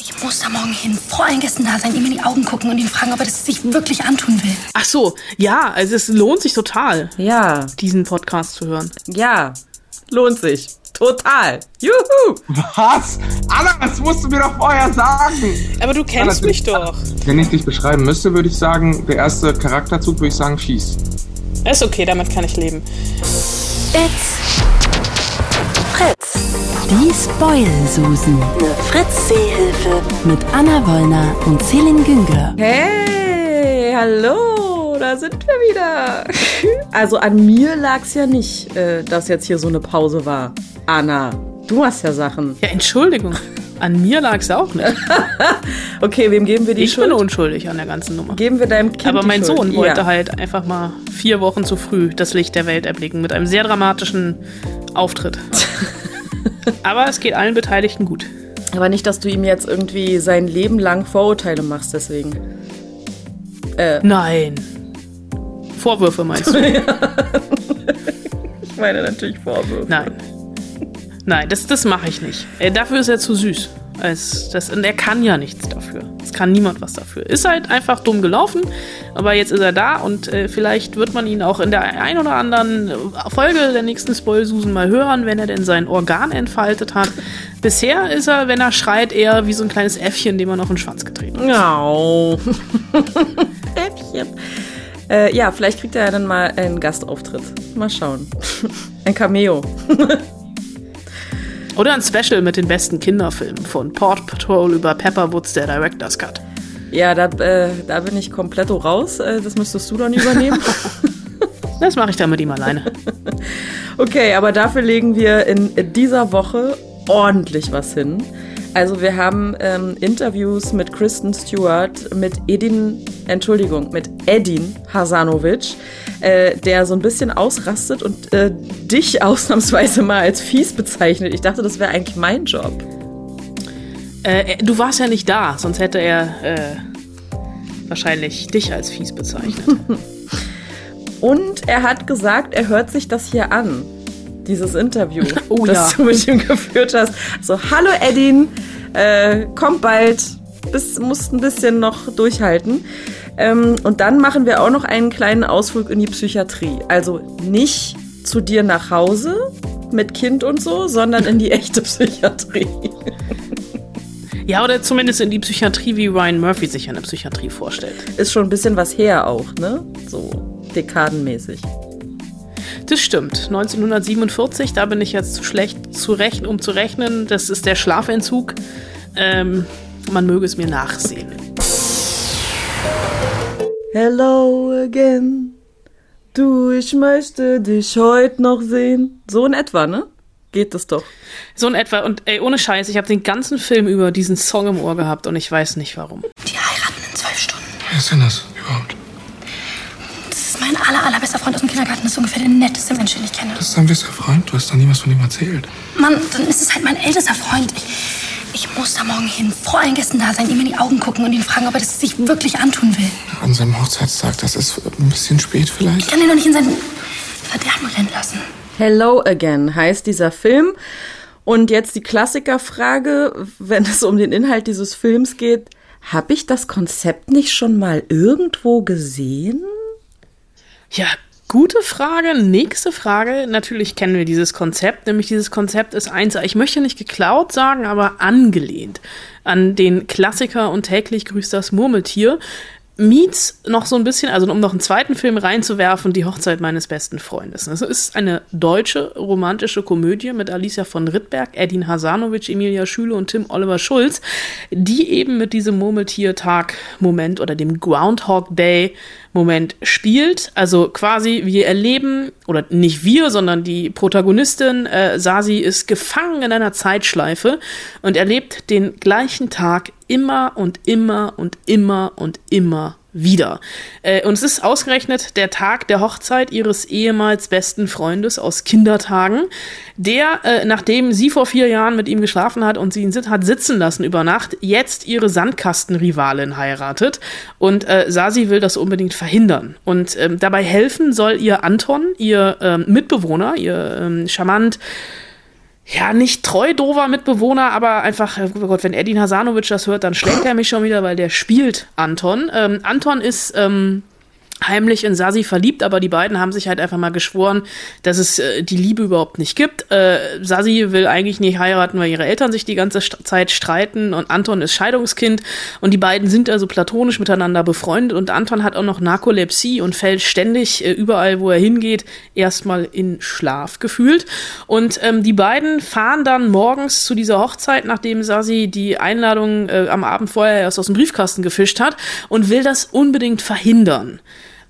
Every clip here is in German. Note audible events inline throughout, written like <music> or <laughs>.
Ich muss da morgen hin, vor allen Gästen da sein, ihm in die Augen gucken und ihn fragen, ob er das sich wirklich antun will. Ach so, ja, also es lohnt sich total, Ja, diesen Podcast zu hören. ja, lohnt sich. Total. Juhu. Was? Anna, das musst du mir doch vorher sagen. Aber du kennst Ja, mich doch. Wenn ich dich beschreiben müsste, würde ich sagen, der erste Charakterzug würde ich sagen, schieß. Ist okay, damit kann ich leben. It's Fritz. Die Spoil-Susen. Eine Fritz-Seehilfe. Mit Anna Wollner und Celine Günger. Hey, hallo, da sind wir wieder. Also an mir lag's ja nicht, äh, dass jetzt hier so eine Pause war. Anna, du hast ja Sachen. Ja, Entschuldigung. An mir lag es auch nicht. <laughs> Okay, wem geben wir die Ich Schuld? bin unschuldig an der ganzen Nummer. Geben wir deinem Kind Aber mein Schuld? Sohn wollte ja. halt einfach mal vier Wochen zu früh das Licht der Welt erblicken mit einem sehr dramatischen Auftritt. <laughs> Aber es geht allen Beteiligten gut. Aber nicht, dass du ihm jetzt irgendwie sein Leben lang Vorurteile machst, deswegen. Nein. Vorwürfe meinst du? <laughs> Ich meine natürlich Vorwürfe. Nein. Nein, das, das mache ich nicht. Äh, dafür ist er zu süß. Es, das, und er kann ja nichts dafür. Es kann niemand was dafür. Ist halt einfach dumm gelaufen, aber jetzt ist er da und äh, vielleicht wird man ihn auch in der ein oder anderen Folge der nächsten Spoilsusen mal hören, wenn er denn sein Organ entfaltet hat. Bisher ist er, wenn er schreit, eher wie so ein kleines Äffchen, dem man auf den Schwanz getreten hat. Au. <laughs> Äffchen. Äh, ja, vielleicht kriegt er ja dann mal einen Gastauftritt. Mal schauen. Ein Cameo. <laughs> Oder ein Special mit den besten Kinderfilmen von Port Patrol über Pepperwoods, der Director's Cut. Ja, da, äh, da bin ich komplett raus. Äh, das müsstest du dann übernehmen. <laughs> Das mache ich dann mit ihm alleine. <laughs> Okay, aber dafür legen wir in dieser Woche ordentlich was hin. Also wir haben ähm, Interviews mit Kristen Stewart, mit Edin, Entschuldigung, mit Edin Hasanovic, äh, der so ein bisschen ausrastet und äh, dich <laughs> ausnahmsweise mal als fies bezeichnet. Ich dachte, das wäre eigentlich mein Job. Äh, du warst ja nicht da, sonst hätte er äh, wahrscheinlich dich als fies bezeichnet. <laughs> Und er hat gesagt, er hört sich das hier an. Dieses Interview, <laughs> Oh das ja. du mit ihm geführt hast. So, hallo Edin, äh, komm bald, bis, musst ein bisschen noch durchhalten. Ähm, und dann machen wir auch noch einen kleinen Ausflug in die Psychiatrie. Also nicht zu dir nach Hause mit Kind und so, sondern in die echte Psychiatrie. <laughs> ja, oder zumindest in die Psychiatrie, wie Ryan Murphy sich eine Psychiatrie vorstellt. Ist schon ein bisschen was her auch, ne? So dekadenmäßig. Das stimmt. 1947, da bin ich jetzt zu schlecht zu rechnen, um zu rechnen. Das ist der Schlafentzug. Ähm, man möge es mir nachsehen. Hello again. Du, ich möchte dich heute noch sehen. So in etwa, ne? Geht das doch. So in etwa. Und ey, ohne Scheiß, ich habe den ganzen Film über diesen Song im Ohr gehabt und ich weiß nicht warum. Die heiraten in zwölf Stunden. Wer ist denn das überhaupt? Mein aller, allerbester Freund aus dem Kindergarten. Ist ungefähr der netteste Mensch, den ich kenne. Das ist dein bester Freund. Du hast doch nie was von ihm erzählt. Mann, dann ist es halt mein ältester Freund. Ich, ich muss da morgen hin, vor allen Gästen da sein, ihm in die Augen gucken und ihn fragen, ob er das sich wirklich antun will. An seinem Hochzeitstag, das ist ein bisschen spät Ich vielleicht. kann ihn doch nicht in sein Verderben rennen lassen. Hello again heißt dieser Film. Und jetzt die Klassikerfrage, wenn es um den Inhalt dieses Films geht. Habe ich das Konzept nicht schon mal irgendwo gesehen? Ja, gute Frage. Nächste Frage. Natürlich kennen wir dieses Konzept, nämlich dieses Konzept ist eins, ich möchte nicht geklaut sagen, aber angelehnt an den Klassiker und täglich grüßt das Murmeltier. Meets noch so ein bisschen, also um noch einen zweiten Film reinzuwerfen, die Hochzeit meines besten Freundes. Es ist eine deutsche romantische Komödie mit Alicia von Rittberg, Edin Hasanovic, Emilia Schüle und Tim Oliver Schulz, die eben mit diesem Murmeltiertag-Moment oder dem Groundhog Day-Moment spielt. Also quasi wir erleben, oder nicht wir, sondern die Protagonistin äh, Sasi ist gefangen in einer Zeitschleife und erlebt den gleichen Tag immer und immer und immer und immer wieder. Äh, und es ist ausgerechnet der Tag der Hochzeit ihres ehemals besten Freundes aus Kindertagen, der, äh, nachdem sie vor vier Jahren mit ihm geschlafen hat und sie ihn sit hat sitzen lassen über Nacht, jetzt ihre Sandkastenrivalin heiratet. Und äh, Sasi will das unbedingt verhindern. Und ähm, dabei helfen soll ihr Anton, ihr ähm, Mitbewohner, ihr ähm, charmant ja, nicht treu dover Mitbewohner, aber einfach, oh Gott, wenn Edin Hasanovic das hört, dann schlägt er mich schon wieder, weil der spielt Anton. Ähm, Anton ist ähm, heimlich in Sasi verliebt, aber die beiden haben sich halt einfach mal geschworen, dass es äh, die Liebe überhaupt nicht gibt. Äh, Sasi will eigentlich nicht heiraten, weil ihre Eltern sich die ganze St Zeit streiten und Anton ist Scheidungskind und die beiden sind also platonisch miteinander befreundet und Anton hat auch noch Narkolepsie und fällt ständig äh, überall, wo er hingeht, erstmal in Schlaf gefühlt. Und ähm, die beiden fahren dann morgens zu dieser Hochzeit, nachdem Sasi die Einladung äh, am Abend vorher erst aus dem Briefkasten gefischt hat und will das unbedingt verhindern.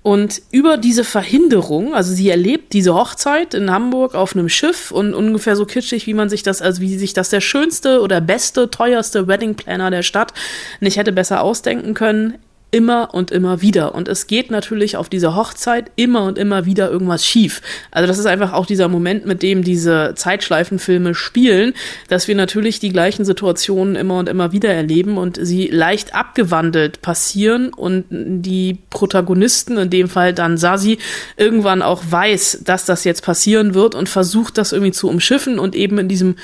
Und über diese Verhinderung, also sie erlebt diese Hochzeit in Hamburg auf einem Schiff und ungefähr so kitschig, wie man sich das, also wie sich das der schönste oder beste, teuerste Wedding Planner der Stadt nicht hätte besser ausdenken können immer und immer wieder. Und es geht natürlich auf dieser Hochzeit immer und immer wieder irgendwas schief. Also das ist einfach auch dieser Moment, mit dem diese Zeitschleifenfilme spielen, dass wir natürlich die gleichen Situationen immer und immer wieder erleben und sie leicht abgewandelt passieren und die Protagonisten, in dem Fall dann Sasi, irgendwann auch weiß, dass das jetzt passieren wird und versucht das irgendwie zu umschiffen und eben in diesem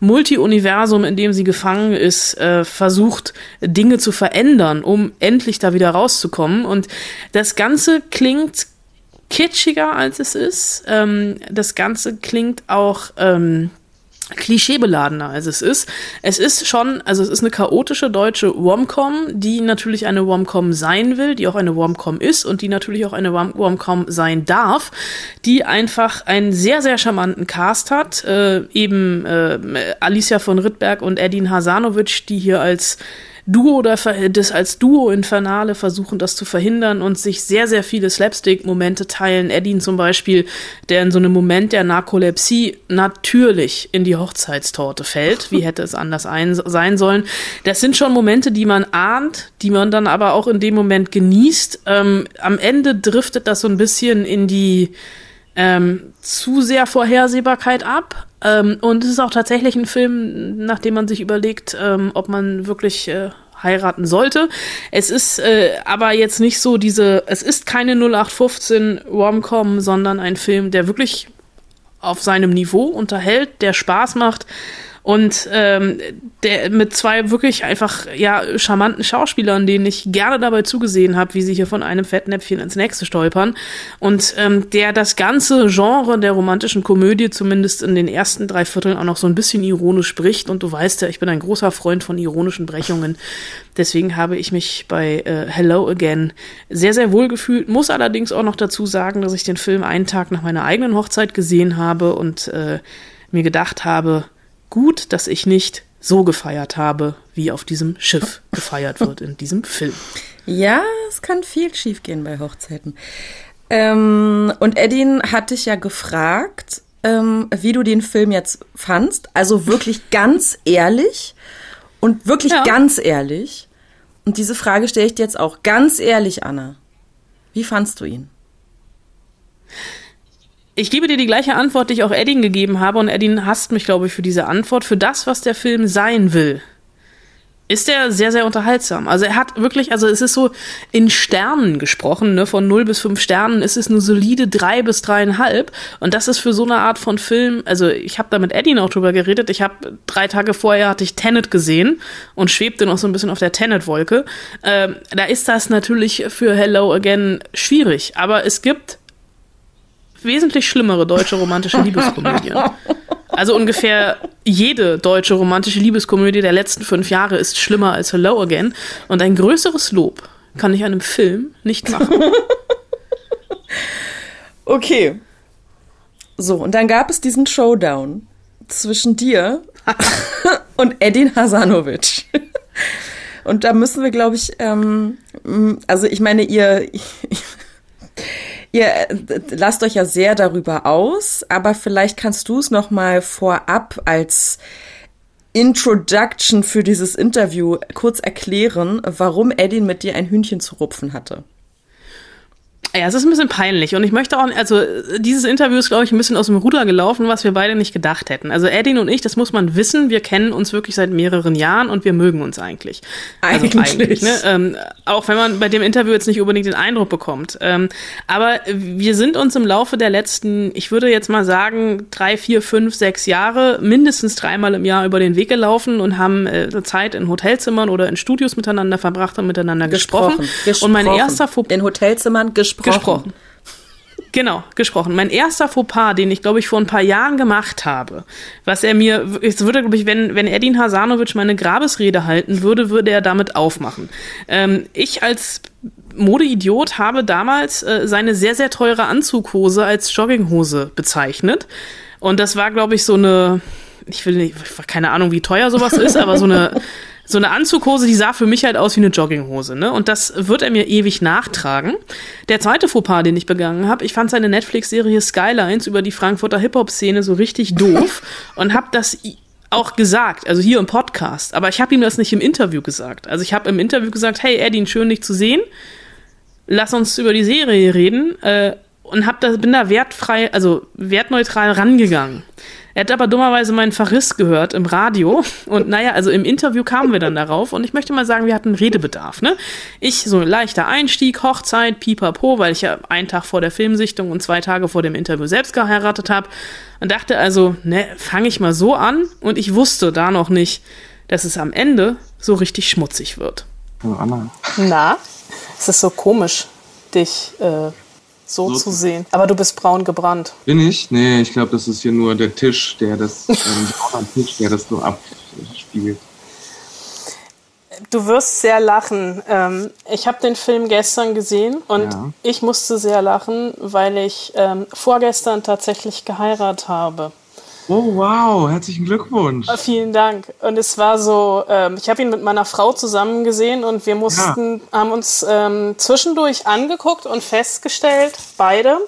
Multi-Universum, in dem sie gefangen ist, äh, versucht, Dinge zu verändern, um endlich da wieder wieder rauszukommen. Und das Ganze klingt kitschiger, als es ist. Ähm, das Ganze klingt auch ähm, klischeebeladener als es ist. Es ist schon, also es ist eine chaotische deutsche Womcom, die natürlich eine Womcom sein will, die auch eine Womcom ist und die natürlich auch eine Womcom sein darf, die einfach einen sehr, sehr charmanten Cast hat. Äh, eben äh, Alicia von Rittberg und Edin Hasanovic, die hier als Duo oder das als Duo Infernale versuchen, das zu verhindern und sich sehr, sehr viele Slapstick-Momente teilen. Edin zum Beispiel, der in so einem Moment der Narkolepsie natürlich in die Hochzeitstorte fällt. Wie hätte es anders ein, sein sollen? Das sind schon Momente, die man ahnt, die man dann aber auch in dem Moment genießt. Ähm, am Ende driftet das so ein bisschen in die ähm, zu sehr Vorhersehbarkeit ab. Ähm, und es ist auch tatsächlich ein Film, nachdem man sich überlegt, ähm, ob man wirklich äh, heiraten sollte. Es ist äh, aber jetzt nicht so diese, es ist keine 0815 Romcom, sondern ein Film, der wirklich auf seinem Niveau unterhält, der Spaß macht und ähm, der mit zwei wirklich einfach ja charmanten Schauspielern, denen ich gerne dabei zugesehen habe, wie sie hier von einem Fettnäpfchen ins nächste stolpern und ähm, der das ganze Genre der romantischen Komödie zumindest in den ersten drei Vierteln auch noch so ein bisschen ironisch spricht und du weißt ja, ich bin ein großer Freund von ironischen Brechungen. Deswegen habe ich mich bei äh, Hello Again sehr, sehr wohl gefühlt. Muss allerdings auch noch dazu sagen, dass ich den Film einen Tag nach meiner eigenen Hochzeit gesehen habe und äh, mir gedacht habe, gut, dass ich nicht so gefeiert habe, wie auf diesem Schiff gefeiert wird in diesem Film. Ja, es kann viel schiefgehen bei Hochzeiten. Ähm, und Edin hat dich ja gefragt, ähm, wie du den Film jetzt fandst. Also wirklich ganz ehrlich und wirklich ja. ganz ehrlich. Und diese Frage stelle ich dir jetzt auch ganz ehrlich, Anna. Wie fandst du ihn? Ich gebe dir die gleiche Antwort, die ich auch Eddin gegeben habe, und Eddin hasst mich, glaube ich, für diese Antwort. Für das, was der Film sein will, ist er sehr, sehr unterhaltsam. Also er hat wirklich, also es ist so in Sternen gesprochen, ne? Von 0 bis 5 Sternen ist es eine solide 3 bis 3,5. Und das ist für so eine Art von Film, also ich habe da mit Eddin auch drüber geredet. Ich habe drei Tage vorher hatte ich Tenet gesehen und schwebte noch so ein bisschen auf der Tenet-Wolke. Ähm, da ist das natürlich für Hello Again schwierig. Aber es gibt wesentlich schlimmere deutsche romantische Liebeskomödien. Also ungefähr jede deutsche romantische Liebeskomödie der letzten fünf Jahre ist schlimmer als Hello Again. Und ein größeres Lob kann ich einem Film nicht machen. <laughs> okay. So, und dann gab es diesen Showdown zwischen dir <laughs> und Edin Hasanovic. Und da müssen wir, glaube ich, ähm, also ich meine, ihr, Ihr äh, lasst euch ja sehr darüber aus, aber vielleicht kannst du es noch mal vorab als Introduction für dieses Interview kurz erklären, warum Edin mit dir ein Hühnchen zu rupfen hatte. Ja, es ist ein bisschen peinlich und ich möchte auch, also dieses Interview ist, glaube ich, ein bisschen aus dem Ruder gelaufen, was wir beide nicht gedacht hätten. Also Edin und ich, das muss man wissen, wir kennen uns wirklich seit mehreren Jahren und wir mögen uns eigentlich. Also Eigentlich. eigentlich ne? ähm, auch wenn man bei dem Interview jetzt nicht unbedingt den Eindruck bekommt. Ähm, aber wir sind uns im Laufe der letzten, ich würde jetzt mal sagen, drei, vier, fünf, sechs Jahre mindestens dreimal im Jahr über den Weg gelaufen und haben äh, Zeit in Hotelzimmern oder in Studios miteinander verbracht und miteinander gesprochen. Und mein erster Fauxpas In Hotelzimmern gesprochen. Gesprochen. Genau, gesprochen. Mein erster Fauxpas, den ich, glaube ich, vor ein paar Jahren gemacht habe, was er mir, es würde, glaube ich, wenn, wenn Edin Hasanovic meine Grabesrede halten würde, würde er damit aufmachen. Ähm, ich als Modeidiot habe damals äh, seine sehr, sehr teure Anzughose als Jogginghose bezeichnet. Und das war, glaube ich, so eine, ich will nicht, keine Ahnung, wie teuer sowas ist, aber so eine, <laughs> so eine Anzughose, die sah für mich halt aus wie eine Jogginghose, ne? Und das wird er mir ewig nachtragen. Der zweite Fauxpas, den ich begangen habe, ich fand seine Netflix-Serie Skylines über die Frankfurter Hip-Hop-Szene so richtig doof <laughs> und habe das auch gesagt, also hier im Podcast, aber ich habe ihm das nicht im Interview gesagt. Also ich habe im Interview gesagt, hey Edin, schön dich zu sehen. Lass uns über die Serie reden äh, und hab da, bin da wertfrei, also wertneutral rangegangen. Er hat aber dummerweise meinen Verriss gehört im Radio. Und naja, also im Interview kamen wir dann darauf. Und ich möchte mal sagen, wir hatten Redebedarf. Ne? Ich, so ein leichter Einstieg, Hochzeit, pipapo, weil ich ja einen Tag vor der Filmsichtung und zwei Tage vor dem Interview selbst geheiratet habe. Und dachte also, ne, fange ich mal so an. Und ich wusste da noch nicht, dass es am Ende so richtig schmutzig wird. Hallo Anna. Na, es ist so komisch, dich äh, so, zu sehen. Aber du bist braun gebrannt. Bin ich? Nee, ich glaube, das ist hier nur der Tisch, der das, <laughs> ähm, Tisch, der das so abspiegelt. Du wirst sehr lachen. Ähm, ich habe den Film gestern gesehen und Ja. ich musste sehr lachen, weil ich ähm, vorgestern tatsächlich geheiratet habe. Oh, wow, herzlichen Glückwunsch. Äh, Vielen Dank. Und es war so, ähm, ich habe ihn mit meiner Frau zusammen gesehen und wir mussten, haben uns ähm, zwischendurch angeguckt und festgestellt, beide,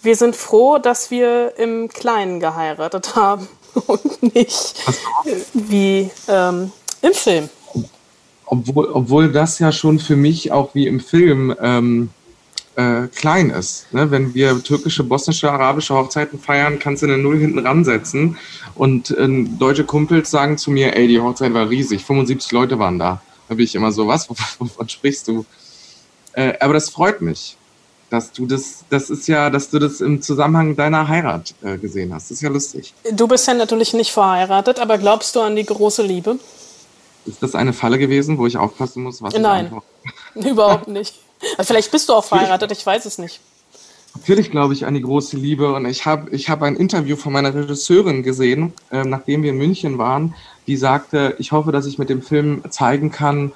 wir sind froh, dass wir im Kleinen geheiratet haben <laughs> und nicht wie ähm, im Film. Obwohl, obwohl das ja schon für mich auch wie im Film ähm, äh, klein ist. Ne? Wenn wir türkische, bosnische, arabische Hochzeiten feiern, kannst du eine Null hinten ransetzen. Und äh, deutsche Kumpels sagen zu mir, ey, die Hochzeit war riesig, 75 Leute waren da. Da bin ich immer so, was, <laughs> wovon sprichst du? Äh, aber das freut mich, dass du das, das ist ja, dass du das im Zusammenhang deiner Heirat äh, gesehen hast. Das ist ja lustig. Du bist ja natürlich nicht verheiratet, aber glaubst du an die große Liebe? Ist das eine Falle gewesen, wo ich aufpassen muss, was Nein. ich antworte? <laughs> Überhaupt nicht. Vielleicht bist du auch verheiratet, ich weiß es nicht. Natürlich glaube ich an die große Liebe und ich habe ich hab ein Interview von meiner Regisseurin gesehen, ähm, nachdem wir in München waren, die sagte, ich hoffe, dass ich mit dem Film zeigen kann,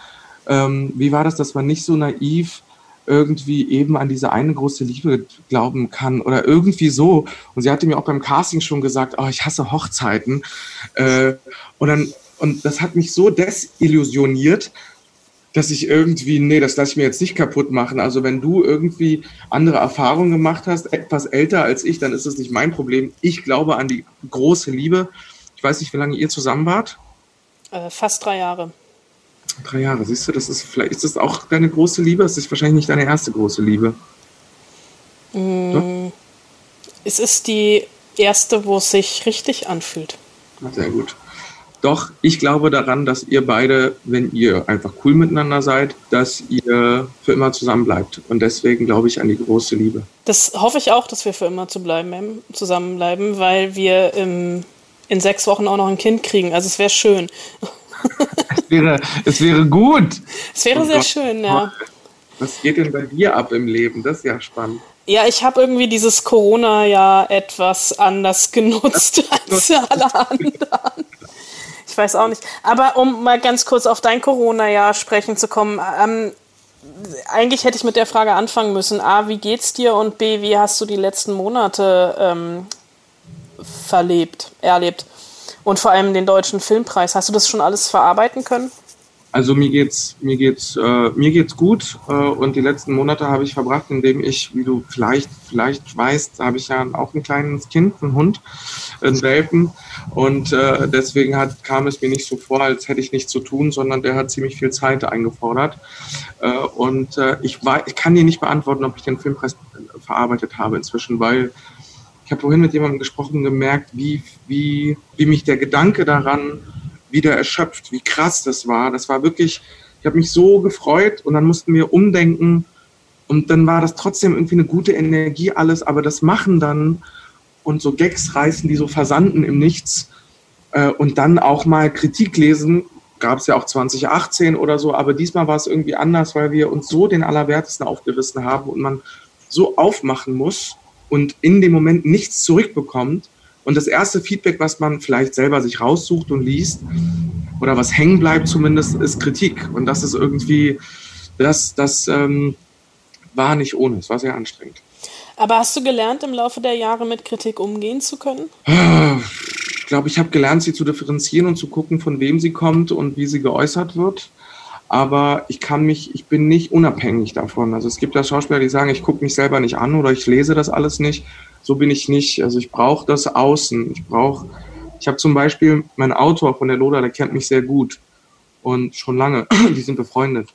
ähm, wie war das, dass man nicht so naiv irgendwie eben an diese eine große Liebe glauben kann oder irgendwie so. Und sie hatte mir auch beim Casting schon gesagt, oh, ich hasse Hochzeiten. Äh, und dann und das hat mich so desillusioniert, dass ich irgendwie, nee, das lasse ich mir jetzt nicht kaputt machen. Also wenn du irgendwie andere Erfahrungen gemacht hast, etwas älter als ich, dann ist es nicht mein Problem. Ich glaube an die große Liebe. Ich weiß nicht, wie lange ihr zusammen wart. Äh, fast drei Jahre. Drei Jahre, siehst du, das ist vielleicht ist das auch deine große Liebe. Es ist wahrscheinlich nicht deine erste große Liebe. Es ist die erste, wo es sich richtig anfühlt. Sehr gut. Doch, ich glaube daran, dass ihr beide, wenn ihr einfach cool miteinander seid, dass ihr für immer zusammen bleibt. Und deswegen glaube ich an die große Liebe. Das hoffe ich auch, dass wir für immer zu bleiben, zusammenbleiben, weil wir im, in sechs Wochen auch noch ein Kind kriegen. Also es wäre schön. Es wäre, es wäre gut. Es wäre Oh sehr Gott. schön, ja. Was geht denn bei dir ab im Leben? Das ist ja spannend. Ja, ich habe irgendwie dieses Corona-Jahr etwas anders genutzt <laughs> als alle anderen. Ich weiß auch nicht. Aber um mal ganz kurz auf dein Corona-Jahr sprechen zu kommen, ähm, eigentlich hätte ich mit der Frage anfangen müssen. A, wie geht's dir? Und B, wie hast du die letzten Monate ähm, verlebt, erlebt? Und vor allem den deutschen Filmpreis. Hast du das schon alles verarbeiten können? Also mir geht's, mir geht's, äh, mir geht's gut äh, und die letzten Monate habe ich verbracht, indem ich, wie du vielleicht, vielleicht weißt, habe ich ja auch ein kleines Kind, einen Hund, einen Welpen. Und äh, deswegen hat, kam es mir nicht so vor, als hätte ich nichts zu tun, sondern der hat ziemlich viel Zeit eingefordert. Äh, und äh, ich, war, ich kann dir nicht beantworten, ob ich den Filmpreis verarbeitet habe inzwischen, weil ich habe vorhin mit jemandem gesprochen, gemerkt, wie, wie, wie mich der Gedanke daran wieder erschöpft, wie krass das war. Das war wirklich, ich habe mich so gefreut und dann mussten wir umdenken. Und dann war das trotzdem irgendwie eine gute Energie alles, aber das Machen dann und so Gags reißen, die so versanden im Nichts äh, und dann auch mal Kritik lesen, gab es ja auch 2018 oder so, aber diesmal war es irgendwie anders, weil wir uns so den Allerwertesten aufgerissen haben und man so aufmachen muss und in dem Moment nichts zurückbekommt und das erste Feedback, was man vielleicht selber sich raussucht und liest, oder was hängen bleibt zumindest, ist Kritik. Und das ist irgendwie, das, das ähm, war nicht ohne, es war sehr anstrengend. Aber hast du gelernt, im Laufe der Jahre mit Kritik umgehen zu können? Ich glaube, ich habe gelernt, sie zu differenzieren und zu gucken, von wem sie kommt und wie sie geäußert wird. Aber ich kann mich, ich bin nicht unabhängig davon. Also es gibt ja Schauspieler, die sagen, ich gucke mich selber nicht an oder ich lese das alles nicht so bin ich nicht. Also ich brauche das Außen. Ich brauche, ich habe zum Beispiel meinen Autor von der Lola, der kennt mich sehr gut und schon lange. <clears throat> Die sind befreundet.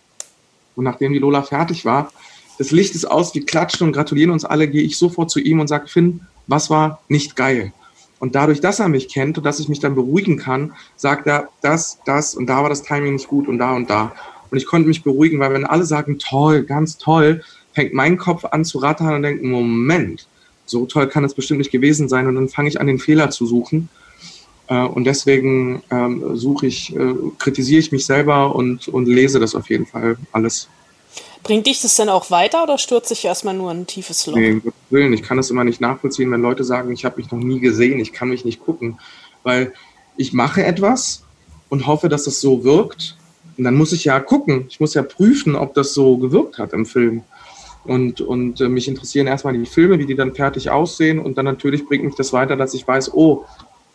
Und nachdem die Lola fertig war, das Licht ist aus, wir klatschen und gratulieren uns alle, gehe ich sofort zu ihm und sage, Finn, was war nicht geil? Und dadurch, dass er mich kennt und dass ich mich dann beruhigen kann, sagt er, das, das und da war das Timing nicht gut und da und da. Und ich konnte mich beruhigen, weil wenn alle sagen, toll, ganz toll, fängt mein Kopf an zu rattern und denkt, Moment, so toll kann es bestimmt nicht gewesen sein. Und dann fange ich an, den Fehler zu suchen. Äh, und deswegen ähm, suche ich, äh, kritisiere ich mich selber und, und lese das auf jeden Fall alles. Bringt dich das denn auch weiter oder stürzt sich erstmal nur ein tiefes Loch? Nee, Willen. Ich kann das immer nicht nachvollziehen, wenn Leute sagen, ich habe mich noch nie gesehen, ich kann mich nicht gucken. Weil ich mache etwas und hoffe, dass es so wirkt. Und dann muss ich ja gucken. Ich muss ja prüfen, ob das so gewirkt hat im Film. Und, und äh, mich interessieren erstmal die Filme, wie die dann fertig aussehen. Und dann natürlich bringt mich das weiter, dass ich weiß, oh,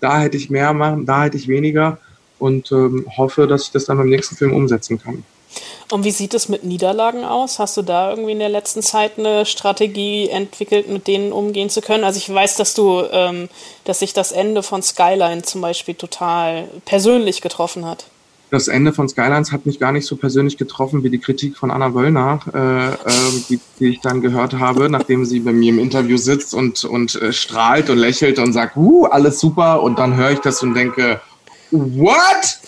da hätte ich mehr machen, da hätte ich weniger. Und ähm, hoffe, dass ich das dann beim nächsten Film umsetzen kann. Und wie sieht es mit Niederlagen aus? Hast du da irgendwie in der letzten Zeit eine Strategie entwickelt, mit denen umgehen zu können? Also ich weiß, dass du, ähm, dass sich das Ende von Skyline zum Beispiel total persönlich getroffen hat das Ende von Skylines hat mich gar nicht so persönlich getroffen wie die Kritik von Anna Wöllner, äh, äh, die, die, ich dann gehört habe, nachdem sie bei mir im Interview sitzt und, und äh, strahlt und lächelt und sagt, uh, alles super. Und dann höre ich das und denke, what?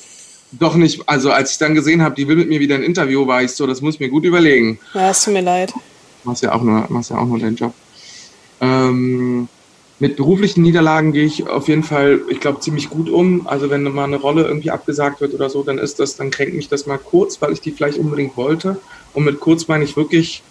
Doch nicht, also als ich dann gesehen habe, die will mit mir wieder ein Interview, war ich so, das muss ich mir gut überlegen. Ja, es tut mir leid. Machst ja auch nur, machst ja auch nur deinen Job. Ähm, mit beruflichen Niederlagen gehe ich auf jeden Fall, ich glaube, ziemlich gut um. Also wenn mal eine Rolle irgendwie abgesagt wird oder so, dann ist das, dann kränkt mich das mal kurz, weil ich die vielleicht unbedingt wollte. Und mit kurz meine ich wirklich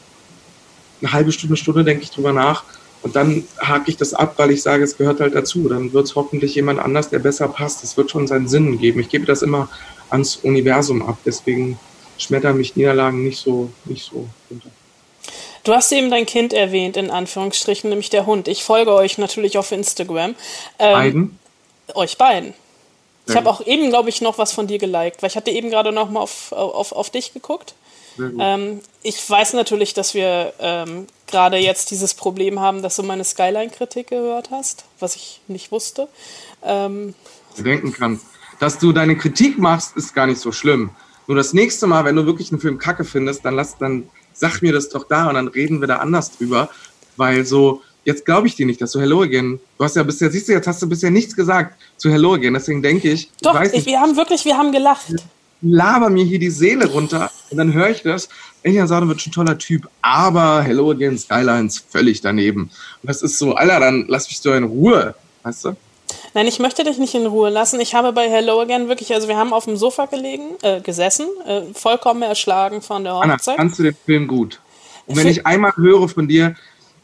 eine halbe Stunde, Stunde denke ich drüber nach. Und dann hake ich das ab, weil ich sage, es gehört halt dazu. Dann wird es hoffentlich jemand anders, der besser passt. Das wird schon seinen Sinn geben. Ich gebe das immer ans Universum ab. Deswegen schmettern mich Niederlagen nicht so, nicht so runter. Du hast eben dein Kind erwähnt, in Anführungsstrichen, nämlich der Hund. Ich folge euch natürlich auf Instagram. Ähm, beiden? Euch beiden. Ich habe auch eben, glaube ich, noch was von dir geliked, weil ich hatte eben gerade noch mal auf, auf, auf dich geguckt. Ähm, ich weiß natürlich, dass wir ähm, gerade jetzt dieses Problem haben, dass du meine Skyline-Kritik gehört hast, was ich nicht wusste. Ähm, denken kann. Dass du deine Kritik machst, ist gar nicht so schlimm. Nur das nächste Mal, wenn du wirklich einen Film kacke findest, dann lass dann sag mir das doch da und dann reden wir da anders drüber. Weil so, jetzt glaube ich dir nicht, dass du Hello Again, du hast ja bisher, siehst du, jetzt hast du bisher nichts gesagt zu Hello Again, deswegen denke ich, doch, ich, wir haben wirklich, wir haben gelacht. Laber mir hier die Seele runter und dann höre ich das. Elian schon ein toller Typ, aber Hello Again Skylines völlig daneben. Und das ist so, Alter, dann lass mich doch in Ruhe, weißt du? Nein, ich möchte dich nicht in Ruhe lassen. Ich habe bei Hello Again wirklich, also wir haben auf dem Sofa gelegen, äh, gesessen, äh, vollkommen erschlagen von der Hochzeit. Anna, kannst du den Film gut? Und wenn ich einmal höre von dir,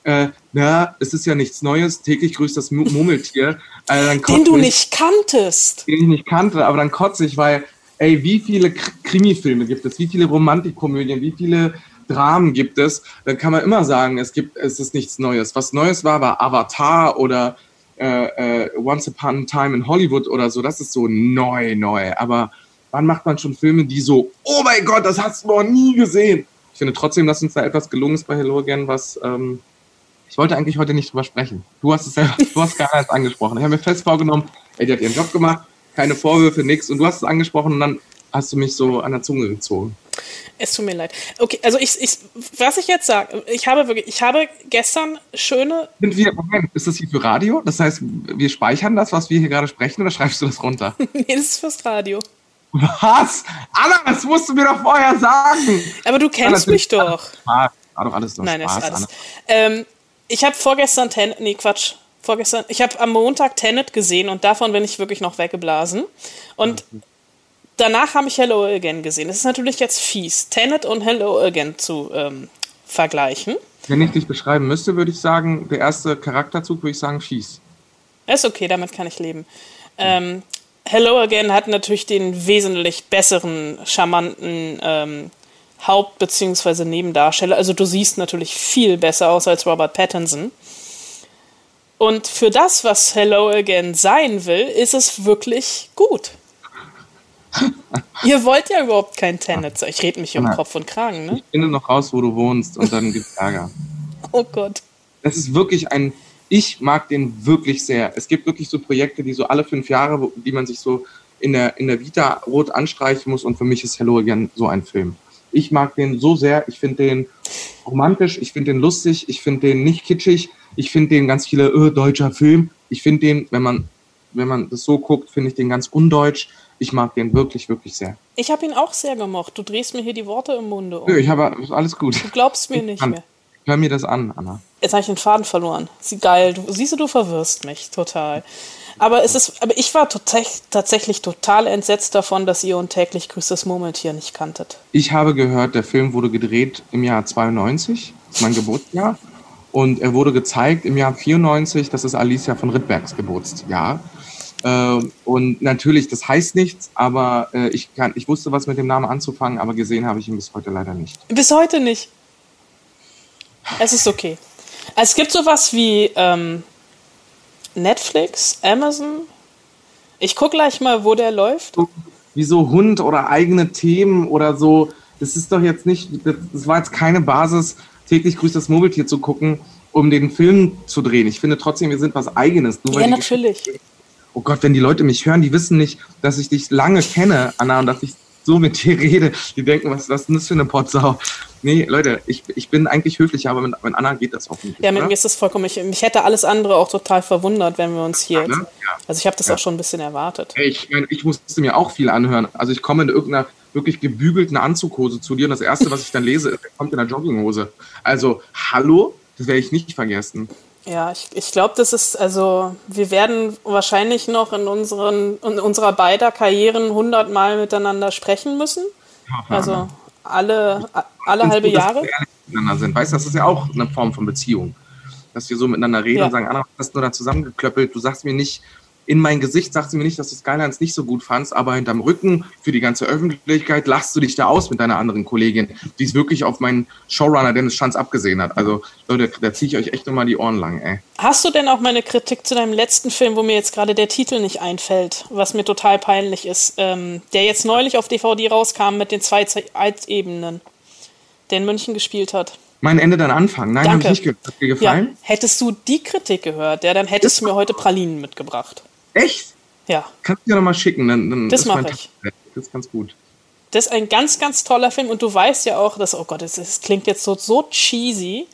äh, na, es ist ja nichts Neues, täglich grüßt das Murmeltier. <laughs> Äh, den du nicht kanntest. Den ich nicht kannte, aber dann kotze ich, weil, ey, wie viele Krimifilme gibt es, wie viele Romantikkomödien, wie viele Dramen gibt es? Dann kann man immer sagen, es gibt, es ist nichts Neues. Was Neues war, war Avatar oder äh, äh, Once Upon a Time in Hollywood oder so, das ist so neu, neu. Aber wann macht man schon Filme, die so, oh mein Gott, das hast du noch nie gesehen. Ich finde trotzdem, dass uns da etwas gelungen ist bei Hello Again, was ähm, ich wollte eigentlich heute nicht drüber sprechen. Du hast es selber, <laughs> du hast gar nichts angesprochen. Ich habe mir fest vorgenommen, ey, die hat ihren Job gemacht, keine Vorwürfe, nichts. Und du hast es angesprochen und dann hast du mich so an der Zunge gezogen. Es tut mir leid. Okay, also ich, ich was ich jetzt sage, ich habe wirklich, ich habe gestern schöne. Sind wir, Moment, ist das hier für Radio? Das heißt, wir speichern das, was wir hier gerade sprechen, oder schreibst du das runter? <laughs> nee, das ist fürs Radio. Was? Anna, das musst du mir doch vorher sagen. Aber du kennst mich doch. War doch alles nur Nein, Spaß, ist alles. Ähm, ich habe vorgestern Tenet, nee, Quatsch, vorgestern, ich habe am Montag Tenet gesehen und davon bin ich wirklich noch weggeblasen. Und mhm danach habe ich Hello Again gesehen. Es ist natürlich jetzt fies, Tenet und Hello Again zu ähm, vergleichen. Wenn ich dich beschreiben müsste, würde ich sagen, der erste Charakterzug würde ich sagen fies. Ist okay, damit kann ich leben. Ähm, Hello Again hat natürlich den wesentlich besseren, charmanten ähm, Haupt- bzw. Nebendarsteller. Also du siehst natürlich viel besser aus als Robert Pattinson. Und für das, was Hello Again sein will, ist es wirklich gut. <laughs> Ihr wollt ja überhaupt kein Tenet. Ich rede mich um Kopf und Kragen, ne? Ich finde noch raus, wo du wohnst und dann gibt's Ärger. <laughs> oh Gott. Das ist wirklich ein, ich mag den wirklich sehr. Es gibt wirklich so Projekte, die so alle fünf Jahre, die man sich so in der, in der Vita rot anstreichen muss und für mich ist Hello Again so ein Film. Ich mag den so sehr, ich finde den romantisch, ich finde den lustig, ich finde den nicht kitschig, ich finde den ganz viele, öh, deutscher Film. Ich finde den, wenn man, wenn man das so guckt, finde ich den ganz undeutsch ich mag den wirklich, wirklich sehr. Ich habe ihn auch sehr gemocht. Du drehst mir hier die Worte im Munde um. Nö, ich habe alles gut. Du glaubst mir nicht mehr. Hör mir das an, Anna. Jetzt habe ich den Faden verloren. Sie geil. Du, siehst du, du verwirrst mich total. Aber es ist, aber ich war tatsächlich total entsetzt davon, dass ihr und täglich grüßt das Murmeltier nicht kanntet. Ich habe gehört, der Film wurde gedreht im Jahr 92, das ist mein Geburtsjahr. Und er wurde gezeigt im Jahr 94, das ist Alicia von Rittbergs Geburtsjahr. Äh, und natürlich, das heißt nichts, aber äh, ich, kann, ich wusste, was mit dem Namen anzufangen, aber gesehen habe ich ihn bis heute leider nicht. Bis heute nicht. Es ist okay. Es gibt sowas wie ähm, Netflix, Amazon. Ich gucke gleich mal, wo der läuft. Wie so Hund oder eigene Themen oder so. Das ist doch jetzt nicht, das war jetzt keine Basis, täglich grüßt das Murmeltier zu gucken, um den Film zu drehen. Ich finde trotzdem, wir sind was Eigenes. Nur ja, natürlich oh Gott, wenn die Leute mich hören, die wissen nicht, dass ich dich lange kenne, Anna, und dass ich so mit dir rede. Die denken, was, was ist denn das für eine Potsau? Nee, Leute, ich, ich bin eigentlich höflich, aber mit, mit Anna geht das hoffentlich. Ja, mit oder? mir ist das vollkommen. Ich, mich hätte alles andere auch total verwundert, wenn wir uns hier. Ja, ne? ja. Also ich habe das ja. auch schon ein bisschen erwartet. Hey, ich, ich musste mir auch viel anhören. Also ich komme in irgendeiner wirklich gebügelten Anzughose zu dir und das erste, was ich dann lese, ist, er kommt in einer Jogginghose. Also, hallo? Das werde ich nicht vergessen. Ja, ich, ich glaube, das ist, also wir werden wahrscheinlich noch in, unseren, in unserer beider Karrieren hundertmal miteinander sprechen müssen. Ja, also alle, alle halbe gut, Jahre. Dass wir miteinander sind. Weißt du, das ist ja auch eine Form von Beziehung. Dass wir so miteinander reden ja. und sagen, Anna, hast du da zusammengeklöppelt? Du sagst mir nicht, in mein Gesicht sagst du mir nicht, dass du Skylines nicht so gut fandst, aber hinterm Rücken für die ganze Öffentlichkeit lachst du dich da aus mit deiner anderen Kollegin, die es wirklich auf meinen Showrunner Dennis Schanz abgesehen hat. Also Leute, da ziehe ich euch echt nochmal die Ohren lang, ey. Hast du denn auch meine Kritik zu deinem letzten Film, wo mir jetzt gerade der Titel nicht einfällt, was mir total peinlich ist, ähm, der jetzt neulich auf DVD rauskam mit den zwei Zeitebenen, der in München gespielt hat? Mein Ende, dein Anfang. Nein, habe ich nicht dir gefallen? Ja. Hättest du die Kritik gehört, ja, dann hättest du mir heute Pralinen mitgebracht. Echt? Ja. Kannst du dir nochmal schicken, dann, dann das mache ich. Das ist ganz gut. Das ist ein ganz, ganz toller Film und du weißt ja auch, dass, oh Gott, das, das klingt jetzt so, so cheesy.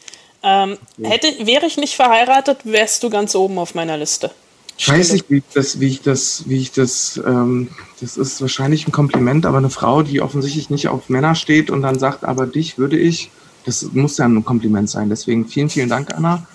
Ähm, hätte, wäre ich nicht verheiratet, wärst du ganz oben auf meiner Liste. Ich weiß nicht, wie ich das, wie ich das, wie ich das, ähm, das ist wahrscheinlich ein Kompliment, aber eine Frau, die offensichtlich nicht auf Männer steht und dann sagt, aber dich würde ich, das muss ja ein Kompliment sein. Deswegen vielen, vielen Dank, Anna.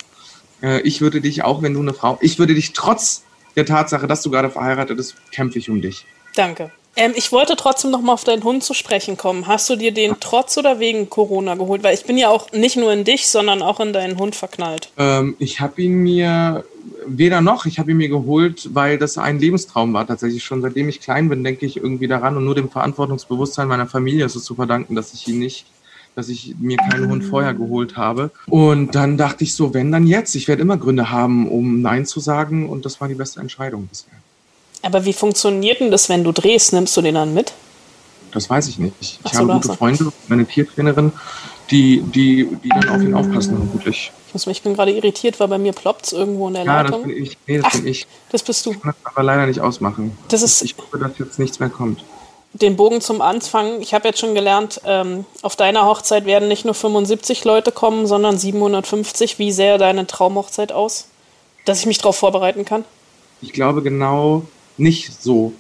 Äh, ich würde dich auch, wenn du eine Frau, ich würde dich trotz der Tatsache, dass du gerade verheiratet bist, kämpfe ich um dich. Danke. Ähm, ich wollte trotzdem noch mal auf deinen Hund zu sprechen kommen. Hast du dir den trotz oder wegen Corona geholt? Weil ich bin ja auch nicht nur in dich, sondern auch in deinen Hund verknallt. Ähm, ich habe ihn mir weder noch. Ich habe ihn mir geholt, weil das ein Lebenstraum war tatsächlich. Schon seitdem ich klein bin, denke ich irgendwie daran und nur dem Verantwortungsbewusstsein meiner Familie ist es zu verdanken, dass ich ihn nicht dass ich mir keinen Hund vorher geholt habe. Und dann dachte ich so, wenn dann jetzt. Ich werde immer Gründe haben, um Nein zu sagen. Und das war die beste Entscheidung bisher. Aber wie funktioniert denn das, wenn du drehst? Nimmst du den dann mit? Das weiß ich nicht. Ich, so, habe gute Freunde, meine Tiertrainerin, die, die, die dann auf ihn aufpassen, vermutlich. Ich, muss mich, ich bin gerade irritiert, weil bei mir ploppt irgendwo in der Ja, das Leitung. bin ich. Nee, das Ach. bin ich. Das bist du. Ich kann das aber leider nicht ausmachen. Das ist- ich hoffe, dass jetzt nichts mehr kommt. Den Bogen zum Anfang. Ich habe jetzt schon gelernt, ähm, auf deiner Hochzeit werden nicht nur 75 Leute kommen, sondern 750. Wie sähe deine Traumhochzeit aus? Dass ich mich darauf vorbereiten kann? Ich glaube genau nicht so.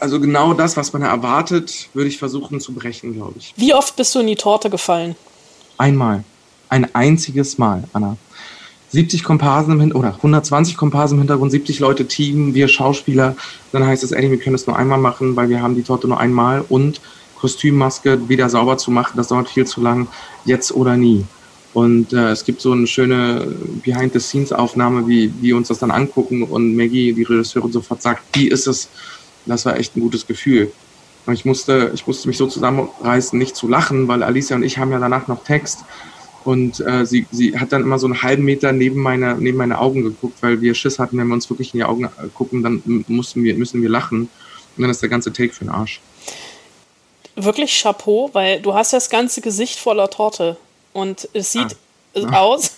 Also genau das, was man erwartet, würde ich versuchen zu brechen, glaube ich. Wie oft bist du in die Torte gefallen? Einmal. Ein einziges Mal, Anna. 70 Komparsen im Hintergrund, oder 120 Komparsen im Hintergrund, 70 Leute Team, wir Schauspieler. Dann heißt es, Eddie, wir können es nur einmal machen, weil wir haben die Torte nur einmal und Kostümmaske wieder sauber zu machen, das dauert viel zu lang, jetzt oder nie. Und äh, es gibt so eine schöne Behind-the-Scenes-Aufnahme, wie wir uns das dann angucken und Maggie, die Regisseurin, sofort sagt, wie ist es? Das war echt ein gutes Gefühl. Und ich musste, ich musste mich so zusammenreißen, nicht zu lachen, weil Alicia und ich haben ja danach noch Text. Und äh, sie, sie hat dann immer so einen halben Meter neben meine, neben meine Augen geguckt, weil wir Schiss hatten, wenn wir uns wirklich in die Augen äh, gucken, dann mussten wir, müssen wir lachen. Und dann ist der ganze Take für den Arsch. Wirklich Chapeau, weil du hast das ganze Gesicht voller Torte. Und es sieht Ah. <laughs> aus.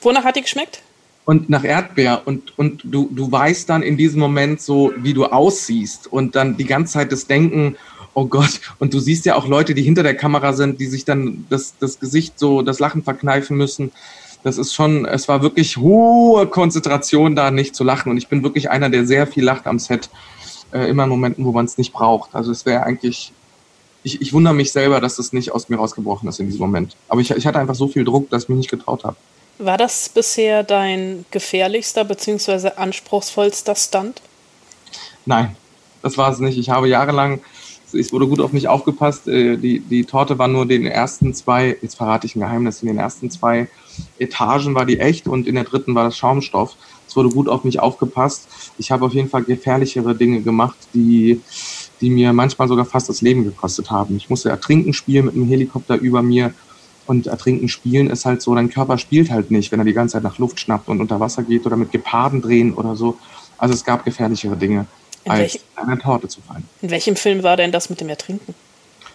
Wonach hat die geschmeckt? Und nach Erdbeer und, und du, du weißt dann in diesem Moment so, wie du aussiehst und dann die ganze Zeit das Denken, oh Gott, und du siehst ja auch Leute, die hinter der Kamera sind, die sich dann das, das Gesicht so, das Lachen verkneifen müssen. Das ist schon, es war wirklich hohe Konzentration da, nicht zu lachen. Und ich bin wirklich einer, der sehr viel lacht am Set, äh, immer in Momenten, wo man es nicht braucht. Also es wäre eigentlich, ich, ich wundere mich selber, dass es nicht aus mir rausgebrochen ist in diesem Moment. Aber ich, ich hatte einfach so viel Druck, dass ich mich nicht getraut habe. War das bisher dein gefährlichster bzw. anspruchsvollster Stunt? Nein, das war es nicht. Ich habe jahrelang, es wurde gut auf mich aufgepasst. Äh, Die, die Torte war nur den ersten zwei, jetzt verrate ich ein Geheimnis, in den ersten zwei Etagen war die echt und in der dritten war das Schaumstoff. Es wurde gut auf mich aufgepasst. Ich habe auf jeden Fall gefährlichere Dinge gemacht, die, die mir manchmal sogar fast das Leben gekostet haben. Ich musste ertrinken spielen mit einem Helikopter über mir. Und ertrinken spielen ist halt so, dein Körper spielt halt nicht, wenn er die ganze Zeit nach Luft schnappt und unter Wasser geht oder mit Geparden drehen oder so. Also es gab gefährlichere Dinge, In als welch- in einer Torte zu fallen. In welchem Film war denn das mit dem Ertrinken?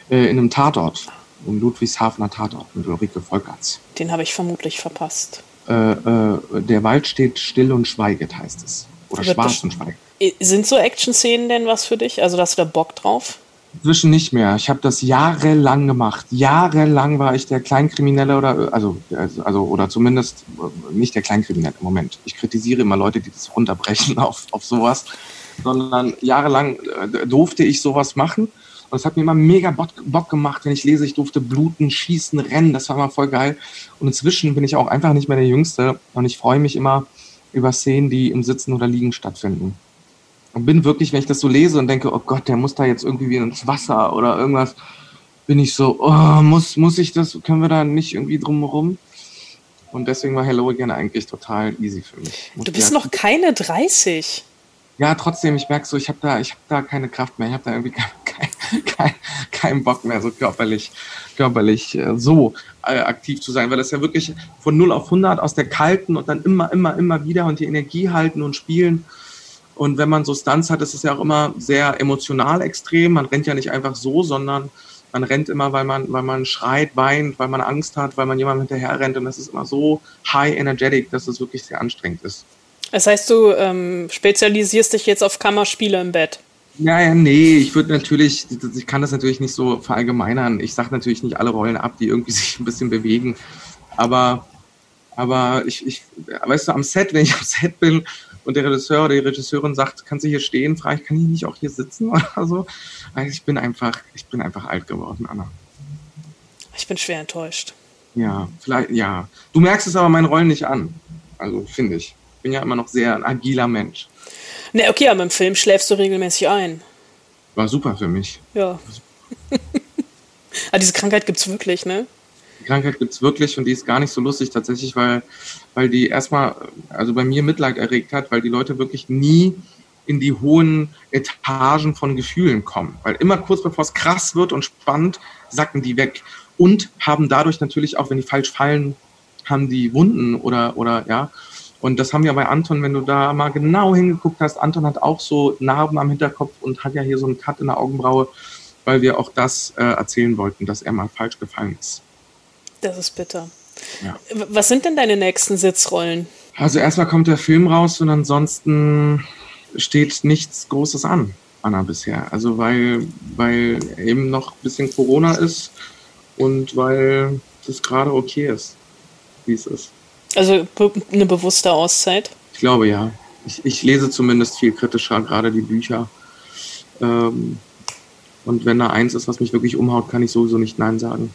Äh, in einem Tatort, im Ludwigshafener Tatort mit Ulrike Volkerts. Den habe ich vermutlich verpasst. Äh, äh, der Wald steht still und schweiget, heißt es. Oder schwarz und schweigt. Sind so Action-Szenen denn was für dich? Also, hast du da Bock drauf? Inzwischen nicht mehr. Ich habe das jahrelang gemacht. Jahrelang war ich der Kleinkriminelle oder also also also- oder zumindest äh, nicht der Kleinkriminelle im Moment. Ich kritisiere immer Leute, die das runterbrechen <laughs> auf, auf sowas, sondern jahrelang äh, durfte ich sowas machen. Und es hat mir immer mega Bock, gemacht, wenn ich lese, ich durfte bluten, schießen, rennen. Das war immer voll geil. Und inzwischen bin ich auch einfach nicht mehr der Jüngste. Und ich freue mich immer über Szenen, die im Sitzen oder Liegen stattfinden. Und bin wirklich, wenn ich das so lese und denke, oh Gott, der muss da jetzt irgendwie wieder ins Wasser oder irgendwas, bin ich so, oh, muss, muss ich das, können wir da nicht irgendwie drumherum? Und deswegen war Hello Again eigentlich total easy für mich. Du bist noch keine 30. Ja, trotzdem, ich merke so, ich habe da, hab da keine Kraft mehr. Ich habe da irgendwie <laughs> keinen kein, kein, Bock mehr, so körperlich, körperlich äh, so äh, aktiv zu sein, weil das ja wirklich von 0 auf 100 aus der kalten und dann immer, immer, immer wieder und die Energie halten und spielen. Und wenn man so Stunts hat, ist es ja auch immer sehr emotional extrem. Man rennt ja nicht einfach so, sondern man rennt immer, weil man, weil man schreit, weint, weil man Angst hat, weil man jemandem hinterher rennt. Und das ist immer so high energetic, dass es wirklich sehr anstrengend ist. Das heißt, du ähm, spezialisierst dich jetzt auf Kammerspiele im Bett. Ja, ja, nee, ich würde natürlich, ich kann das natürlich nicht so verallgemeinern. Ich sage natürlich nicht alle Rollen ab, die irgendwie <laughs> sich ein bisschen bewegen. Aber, aber ich, ich, weißt du, am Set, wenn ich am Set bin und der Regisseur oder die Regisseurin sagt, kannst du hier stehen, frage ich, kann ich nicht auch hier sitzen <laughs> oder so? Also ich bin einfach, ich bin einfach alt geworden, Anna. Ich bin schwer enttäuscht. Ja, vielleicht, ja. Du merkst es aber meinen Rollen nicht an. Also, finde ich. Ich bin ja immer noch sehr ein agiler Mensch. Ne, okay, aber im Film schläfst du regelmäßig ein. War super für mich. Ja. ah, diese Krankheit gibt's wirklich, ne? Die Krankheit gibt's wirklich und die ist gar nicht so lustig tatsächlich, weil, weil die erstmal, also bei mir Mitleid erregt hat, weil die Leute wirklich nie in die hohen Etagen von Gefühlen kommen. Weil immer kurz bevor es krass wird und spannend, sacken die weg. Und haben dadurch natürlich auch, wenn die falsch fallen, haben die Wunden oder, oder ja. Und das haben wir bei Anton, wenn du da mal genau hingeguckt hast, Anton hat auch so Narben am Hinterkopf und hat ja hier so einen Cut in der Augenbraue. weil wir auch das äh, erzählen wollten, dass er mal falsch gefallen ist. Das ist bitter. Ja. Was sind denn deine nächsten Sitzrollen? Also erstmal kommt der Film raus und ansonsten steht nichts Großes an, Anna, bisher. Also weil, weil eben noch ein bisschen Corona ist und weil es gerade okay ist, wie es ist. Also eine bewusste Auszeit? Ich glaube ja. Ich, ich lese zumindest viel kritischer, gerade die Bücher. Ähm, und wenn da eins ist, was mich wirklich umhaut, kann ich sowieso nicht Nein sagen.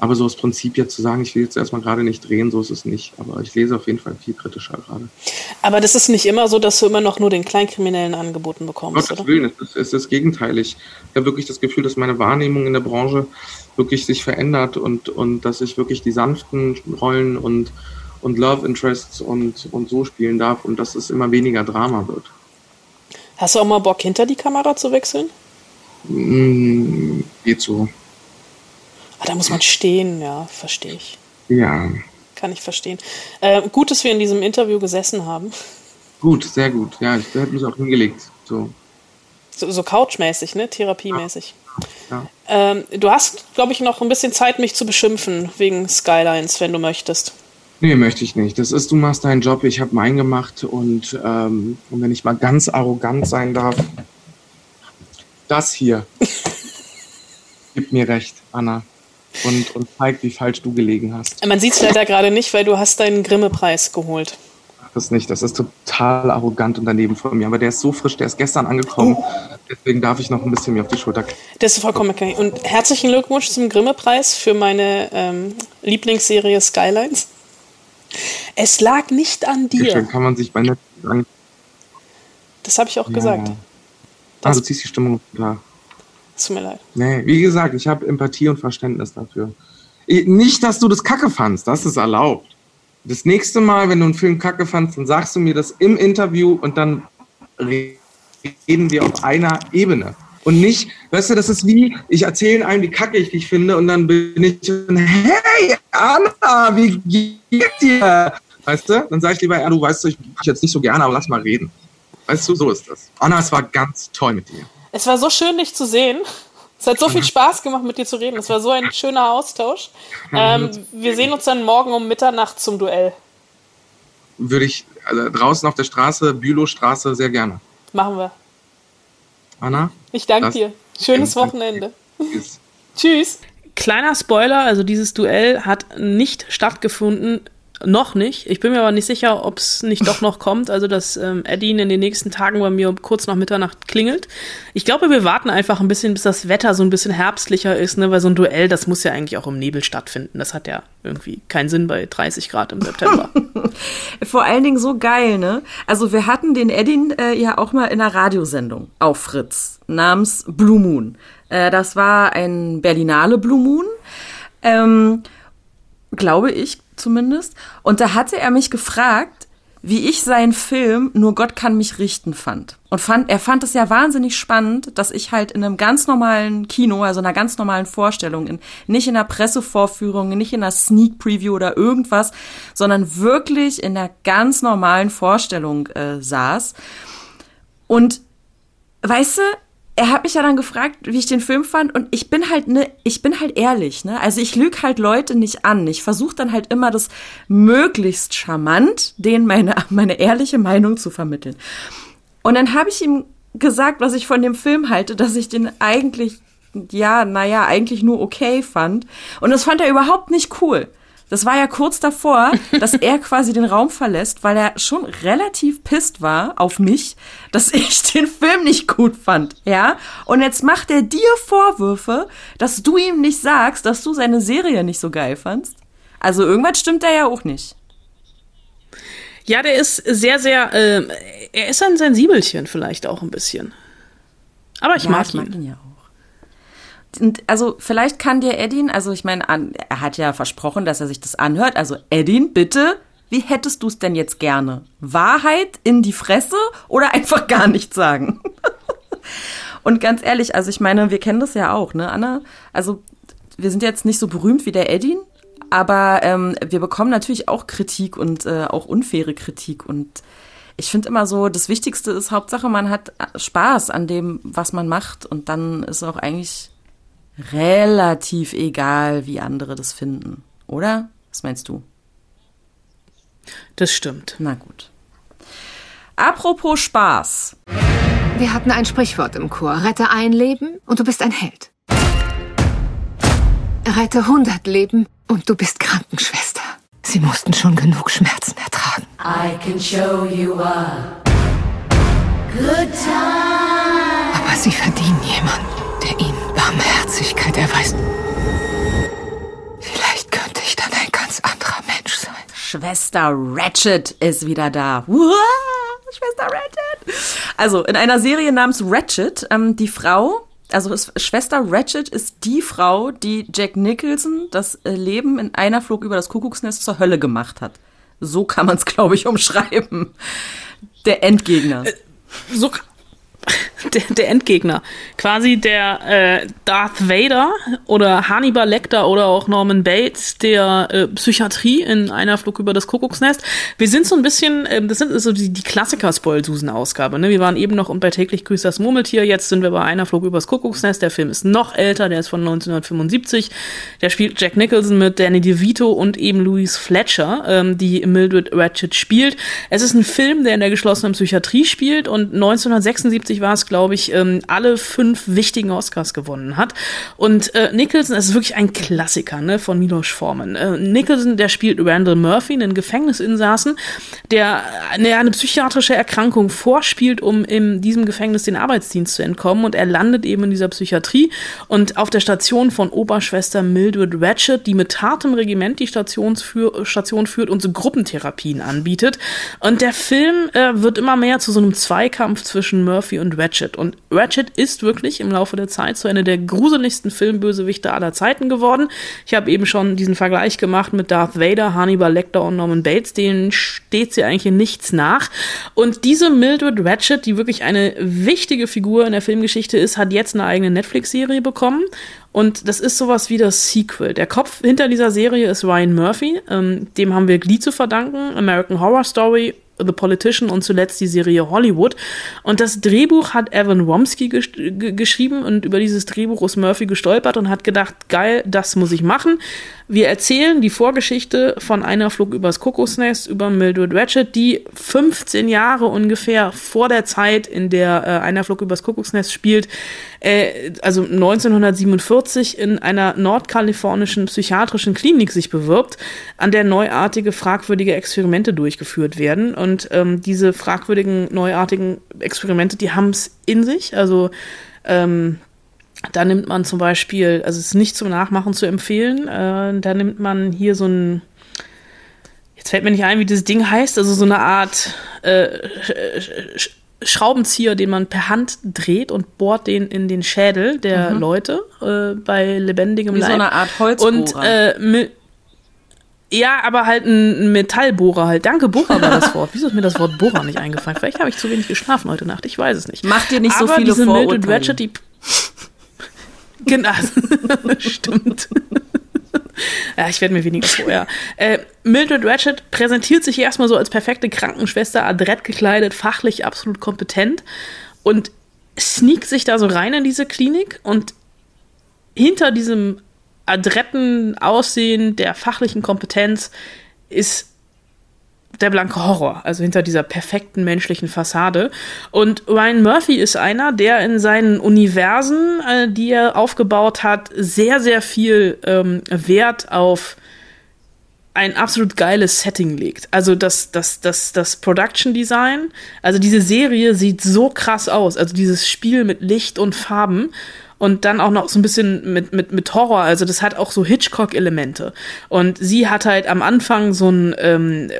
Aber so aus Prinzip jetzt zu sagen, ich will jetzt erstmal gerade nicht drehen, so ist es nicht. Aber ich lese auf jeden Fall viel kritischer gerade. Aber das ist nicht immer so, dass du immer noch nur den Kleinkriminellen angeboten bekommst, Gottes oder? Willen, es ist, es ist gegenteilig. Ich habe wirklich das Gefühl, dass meine Wahrnehmung in der Branche wirklich sich verändert und, und dass ich wirklich die sanften Rollen und, und Love Interests und, und so spielen darf und dass es immer weniger Drama wird. Hast du auch mal Bock, hinter die Kamera zu wechseln? Mm, geht so. Ah, da muss man stehen, ja, verstehe ich. Ja, Kann ich verstehen. Äh, gut, dass wir in diesem Interview gesessen haben. gut, sehr gut. Ja, ich hätte mich auch hingelegt. So. So, so couchmäßig, ne? Therapiemäßig. Ja. Ähm, du hast, glaube ich, noch ein bisschen Zeit, mich zu beschimpfen wegen Skylines, wenn du möchtest. Nee, möchte ich nicht. Das ist, du machst deinen Job, ich habe meinen gemacht und, ähm, und wenn ich mal ganz arrogant sein darf, das hier <laughs> gibt mir recht, Anna. Und, und zeigt, wie falsch du gelegen hast. Man sieht es leider gerade nicht, weil du hast deinen Grimme-Preis geholt. Mach das nicht. Das ist total arrogant und daneben von mir. Aber der ist so frisch, der ist gestern angekommen. Deswegen darf ich noch ein bisschen mir auf die Schulter klopfen. Das ist vollkommen okay. Und herzlichen Glückwunsch zum Grimme-Preis für meine ähm, Lieblingsserie Skylines. Es lag nicht an dir. Schön kann man sich bei Netflix an. Das habe ich auch gesagt. Ah, du ziehst die Stimmung runter. Tut mir leid. Nee, wie gesagt, ich habe Empathie und Verständnis dafür. Ich- Nicht, dass du das Kacke fandst, das ist erlaubt. Das nächste Mal, wenn du einen Film Kacke fandst, dann sagst du mir das im Interview und dann reden wir auf einer Ebene. Und nicht, weißt du, das ist wie, ich erzähle einem, wie kacke ich dich finde und dann bin ich, hey, Anna, wie geht's dir? Weißt du? Dann sage ich lieber, ja, du weißt, ich dich jetzt nicht so gerne, aber lass mal reden. Weißt du, so ist das. Anna, es war ganz toll mit dir. Es war so schön, dich zu sehen. Es hat so viel Spaß gemacht, mit dir zu reden. Es war so ein schöner Austausch. Ähm, wir sehen uns dann morgen um Mitternacht zum Duell. Würde ich also draußen auf der Straße, Bülowstraße, sehr gerne. Machen wir. Anna? Ich danke dir. Schönes Wochenende. <laughs> Tschüss. Kleiner Spoiler, also dieses Duell hat nicht stattgefunden. Noch nicht. Ich bin mir aber nicht sicher, ob es nicht doch noch kommt. Also, dass ähm, Eddie in den nächsten Tagen bei mir kurz nach Mitternacht klingelt. Ich glaube, wir warten einfach ein bisschen, bis das Wetter so ein bisschen herbstlicher ist, ne? Weil so ein Duell, das muss ja eigentlich auch im Nebel stattfinden. Das hat ja irgendwie keinen Sinn bei 30 Grad im September. <laughs> Vor allen Dingen so geil, ne? Also wir hatten den Edin äh, ja auch mal in einer Radiosendung auf Fritz namens Blue Moon. Äh, das war ein Berlinale Blue Moon, ähm, glaube ich zumindest. Und da hatte er mich gefragt, wie ich seinen Film Nur Gott kann mich richten fand. Und fand, er fand es ja wahnsinnig spannend, dass ich halt in einem ganz normalen Kino, also einer ganz normalen Vorstellung, in, nicht in einer Pressevorführung, nicht in einer Sneak Preview oder irgendwas, sondern wirklich in einer ganz normalen Vorstellung äh, saß. Und weißt du, er hat mich ja dann gefragt, wie ich den Film fand und ich bin halt ne, ich bin halt ehrlich, ne? Also ich lüge halt Leute nicht an. Ich versuche dann halt immer das möglichst charmant, denen meine <laughs> meine ehrliche Meinung zu vermitteln. Und dann habe ich ihm gesagt, was ich von dem Film halte, dass ich den eigentlich ja, naja, eigentlich nur okay fand. Und das fand er überhaupt nicht cool. Das war ja kurz davor, dass er <laughs> quasi den Raum verlässt, weil er schon relativ pisst war auf mich, dass <laughs> ich den Film nicht gut fand, ja? Und jetzt macht er dir Vorwürfe, dass du ihm nicht sagst, dass du seine Serie nicht so geil fandst. Also irgendwas stimmt da ja auch nicht. ja, der ist sehr, sehr, ähm, er ist ein Sensibelchen vielleicht auch ein bisschen. Aber ich ja, mag ich ihn. mag ihn ja auch. Und also vielleicht kann dir Edin, also ich meine, er hat ja versprochen, dass er sich das anhört. Also Edin, bitte, wie hättest du es denn jetzt gerne? Wahrheit in die Fresse oder einfach gar nichts sagen? <laughs> Und ganz ehrlich, also ich meine, wir kennen das ja auch, ne, Anna? Also wir sind jetzt nicht so berühmt wie der Edin, aber ähm, wir bekommen natürlich auch Kritik und äh, auch unfaire Kritik. Und ich finde immer so, das Wichtigste ist Hauptsache, man hat Spaß an dem, was man macht. Und dann ist auch eigentlich relativ egal, wie andere das finden, oder? Was meinst du? Das stimmt. Na gut. Apropos Spaß. Wir hatten ein Sprichwort im Chor. Rette ein Leben und du bist ein Held. Rette 100 Leben und du bist Krankenschwester. Sie mussten schon genug Schmerzen ertragen. I can show you a good time. Aber sie verdienen jemanden, Barmherzigkeit erweist. Vielleicht könnte ich dann ein ganz anderer Mensch sein. Schwester Ratchet ist wieder da. Uah, Schwester Ratchet. Also in einer Serie namens Ratchet, ähm, die Frau, also Schwester Ratchet ist die Frau, die Jack Nicholson das äh, Leben in einer Flug über das Kuckucksnest zur Hölle gemacht hat. So kann man es, <laughs> glaube ich, umschreiben. Der Endgegner. Äh, so, <laughs> der, der Endgegner. Quasi der äh, Darth Vader oder Hannibal Lecter oder auch Norman Bates der äh, Psychiatrie in einer Flug über das Kuckucksnest. Wir sind so ein bisschen, äh, das sind so die, die Klassiker-Spoil-Susan-Ausgabe. Ne? Wir waren eben noch bei täglich grüßt das Murmeltier, jetzt sind wir bei einer Flug übers Kuckucksnest. Der Film ist noch älter, der ist von 1975. Der spielt Jack Nicholson mit Danny DeVito und eben Louise Fletcher, ähm, die Mildred Ratchet spielt. Es ist ein Film, der in der geschlossenen Psychiatrie spielt und 1976 war es, glaube ich, ähm, alle fünf wichtigen Oscars gewonnen hat. Und äh, Nicholson ist wirklich ein Klassiker ne, von Milos Forman. Äh, Nicholson, der spielt Randall Murphy, einen Gefängnisinsassen, der eine, eine psychiatrische Erkrankung vorspielt, um in diesem Gefängnis den Arbeitsdienst zu entkommen. Und er landet eben in dieser Psychiatrie und auf der Station von Oberschwester Mildred Ratchet, die mit hartem Regiment die Stationsführ Station führt und so Gruppentherapien anbietet. Und der Film äh, wird immer mehr zu so einem Zweikampf zwischen Murphy und Ratchet. Ratchet. Und Ratchet ist wirklich im Laufe der Zeit zu einer der gruseligsten Filmbösewichte aller Zeiten geworden. Ich habe eben schon diesen Vergleich gemacht mit Darth Vader, Hannibal Lecter und Norman Bates. Denen steht sie eigentlich in nichts nach. Und diese Mildred Ratchet, die wirklich eine wichtige Figur in der Filmgeschichte ist, hat jetzt eine eigene Netflix-Serie bekommen. Und das ist sowas wie das Sequel. Der Kopf hinter dieser Serie ist Ryan Murphy. Ähm, dem haben wir Glee zu verdanken, American Horror Story The Politician und zuletzt die Serie Hollywood. Und das Drehbuch hat Evan Womsky gesch geschrieben und über dieses Drehbuch ist Murphy gestolpert und hat gedacht, geil, das muss ich machen. Wir erzählen die Vorgeschichte von einer Flug übers Kokosnest über Mildred Ratchet, die 15 Jahre ungefähr vor der Zeit, in der äh, einer Flug übers Kuckucksnest spielt, äh, also 1947 in einer nordkalifornischen psychiatrischen Klinik sich bewirbt, an der neuartige, fragwürdige Experimente durchgeführt werden. Und ähm, diese fragwürdigen, neuartigen Experimente, die haben es in sich. Also ähm, da nimmt man zum Beispiel, also es ist nicht zum Nachmachen zu empfehlen, äh, da nimmt man hier so ein, jetzt fällt mir nicht ein, wie das Ding heißt, also so eine Art äh, Schraubenzieher, den man per Hand dreht und bohrt den in den Schädel der mhm. Leute äh, bei lebendigem Wie Leib. so eine Art Holzbohrer. Und äh, ja, aber halt ein Metallbohrer halt. Danke, Bohrer war das <laughs> Wort. Wieso ist mir das Wort Bohrer nicht eingefallen? Vielleicht habe ich zu wenig geschlafen heute Nacht. Ich weiß es nicht. Mach dir nicht aber so viele diese Vorurteile. Mildred Ratchet, die Genau, <laughs> stimmt. ja, ich werde mir weniger vorher. Äh, Mildred Ratchet präsentiert sich erstmal so als perfekte Krankenschwester, adrett gekleidet, fachlich absolut kompetent und sneakt sich da so rein in diese Klinik und hinter diesem adretten Aussehen der fachlichen Kompetenz ist der blanke Horror, also hinter dieser perfekten menschlichen Fassade. Und Ryan Murphy ist einer, der in seinen Universen, äh, die er aufgebaut hat, sehr, sehr viel ähm, Wert auf ein absolut geiles Setting legt. Also das, das, das, das Production Design, also diese Serie sieht so krass aus. Also dieses Spiel mit Licht und Farben und dann auch noch so ein bisschen mit, mit, mit Horror. Also das hat auch so Hitchcock-Elemente. Und sie hat halt am Anfang so einen ähm,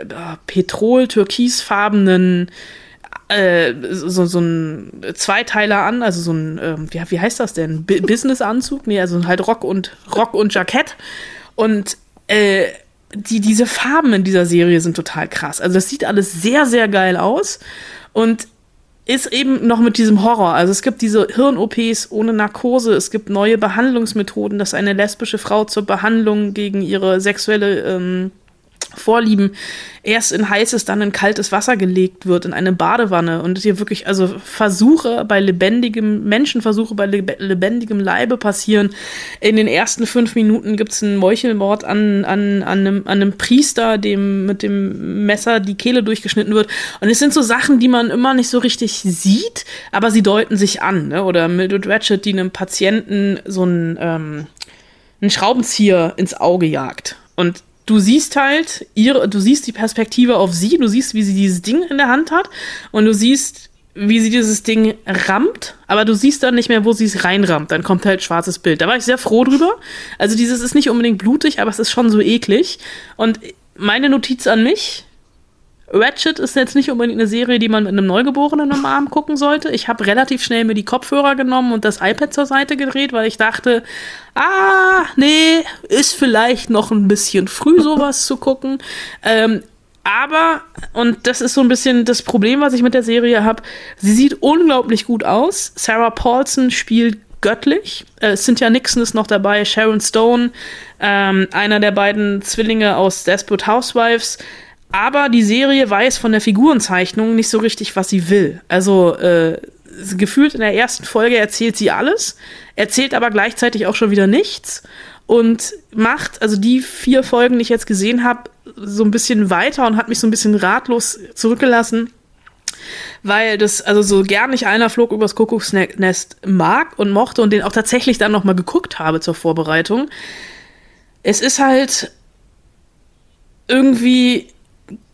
petrol-türkisfarbenen äh, so, so ein Zweiteiler an, also so ein, ähm, wie, wie heißt das denn? B Business-Anzug? Nee, also halt Rock und Rock und Jackett. Und äh, die, diese Farben in dieser Serie sind total krass. Also das sieht alles sehr, sehr geil aus. Und ist eben noch mit diesem Horror. Also es gibt diese Hirn-OPs ohne Narkose, es gibt neue Behandlungsmethoden, dass eine lesbische Frau zur Behandlung gegen ihre sexuelle ähm, Vorlieben erst in heißes, dann in kaltes Wasser gelegt wird, in eine Badewanne und hier wirklich, also Versuche bei lebendigem, Menschenversuche bei lebendigem Leibe passieren. In den ersten fünf Minuten gibt's einen Meuchelmord an, an, an, einem, an einem Priester, dem mit dem Messer die Kehle durchgeschnitten wird. Und es sind so Sachen, die man immer nicht so richtig sieht, aber sie deuten sich an. Ne? Oder Mildred Ratchet, die einem Patienten so einen, ähm, einen Schraubenzieher ins Auge jagt. Und du siehst halt ihre, du siehst die Perspektive auf sie, du siehst, wie sie dieses Ding in der Hand hat und du siehst, wie sie dieses Ding rammt, aber du siehst dann nicht mehr, wo sie es reinrammt. Dann kommt halt schwarzes Bild. Da war ich sehr froh drüber. Also dieses ist nicht unbedingt blutig, aber es ist schon so eklig. Und meine Notiz an mich, Ratchet ist jetzt nicht unbedingt eine Serie, die man mit einem Neugeborenen am Arm gucken sollte. Ich habe relativ schnell mir die Kopfhörer genommen und das iPad zur Seite gedreht, weil ich dachte, ah, nee, ist vielleicht noch ein bisschen früh, sowas zu gucken. Ähm, aber, und das ist so ein bisschen das Problem, was ich mit der Serie habe, sie sieht unglaublich gut aus. Sarah Paulson spielt göttlich. Äh, Cynthia Nixon ist noch dabei, Sharon Stone, ähm, einer der beiden Zwillinge aus Desperate Housewives. Aber die Serie weiß von der Figurenzeichnung nicht so richtig, was sie will. Also äh, gefühlt in der ersten Folge erzählt sie alles, erzählt aber gleichzeitig auch schon wieder nichts und macht, also die vier Folgen, die ich jetzt gesehen habe, so ein bisschen weiter und hat mich so ein bisschen ratlos zurückgelassen, weil das, also so gern ich einer flog übers Kuckucksnest mag und mochte und den auch tatsächlich dann nochmal geguckt habe zur Vorbereitung. Es ist halt irgendwie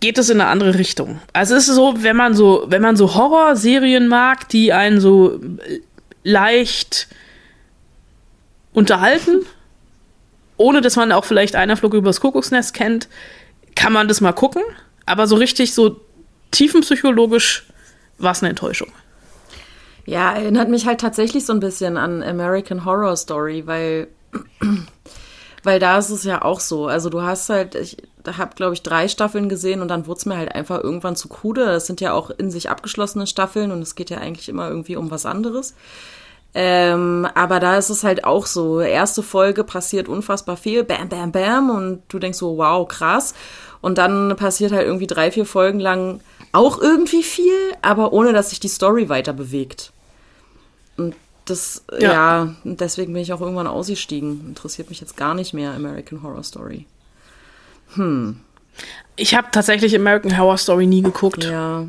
geht es in eine andere Richtung. Also es ist so, wenn man so, wenn man so Horrorserien mag, die einen so leicht unterhalten, ohne dass man auch vielleicht einer Flug übers Kuckucksnest kennt, kann man das mal gucken. Aber so richtig so tiefenpsychologisch war es eine Enttäuschung. Ja, erinnert mich halt tatsächlich so ein bisschen an American Horror Story, weil <clears throat> weil da ist es ja auch so. Also du hast halt, ich habe, glaube ich, drei Staffeln gesehen und dann wurde es mir halt einfach irgendwann zu krude. Das sind ja auch in sich abgeschlossene Staffeln und es geht ja eigentlich immer irgendwie um was anderes. Ähm, aber da ist es halt auch so. Erste Folge passiert unfassbar viel, bam, bam, bam, und du denkst so, wow, krass. Und dann passiert halt irgendwie drei, vier Folgen lang auch irgendwie viel, aber ohne dass sich die Story weiter bewegt. Und das, ja. ja, deswegen bin ich auch irgendwann ausgestiegen. Interessiert mich jetzt gar nicht mehr American Horror Story. Hm. Ich habe tatsächlich American Horror Story nie geguckt. Ja.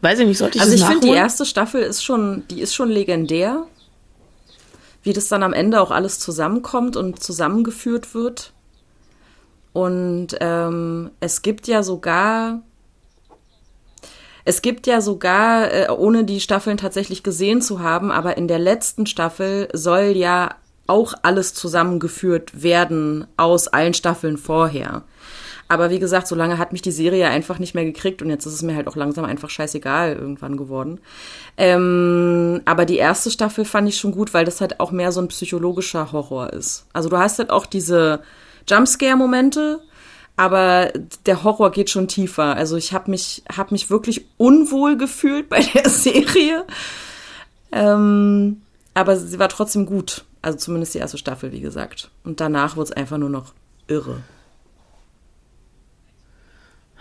Weiß ich nicht, sollte ich Also ich finde, die erste Staffel ist schon, die ist schon legendär. Wie das dann am Ende auch alles zusammenkommt und zusammengeführt wird. Und ähm, es gibt ja sogar es gibt ja sogar, äh, ohne die Staffeln tatsächlich gesehen zu haben, aber in der letzten Staffel soll ja auch alles zusammengeführt werden aus allen Staffeln vorher. Aber wie gesagt, so lange hat mich die Serie einfach nicht mehr gekriegt und jetzt ist es mir halt auch langsam einfach scheißegal irgendwann geworden. Ähm, aber die erste Staffel fand ich schon gut, weil das halt auch mehr so ein psychologischer Horror ist. Also du hast halt auch diese Jumpscare-Momente, aber der Horror geht schon tiefer. Also ich habe mich, hab mich wirklich unwohl gefühlt bei der <laughs> Serie. Ähm, aber sie war trotzdem gut. Also zumindest die erste Staffel, wie gesagt. Und danach wurde es einfach nur noch irre.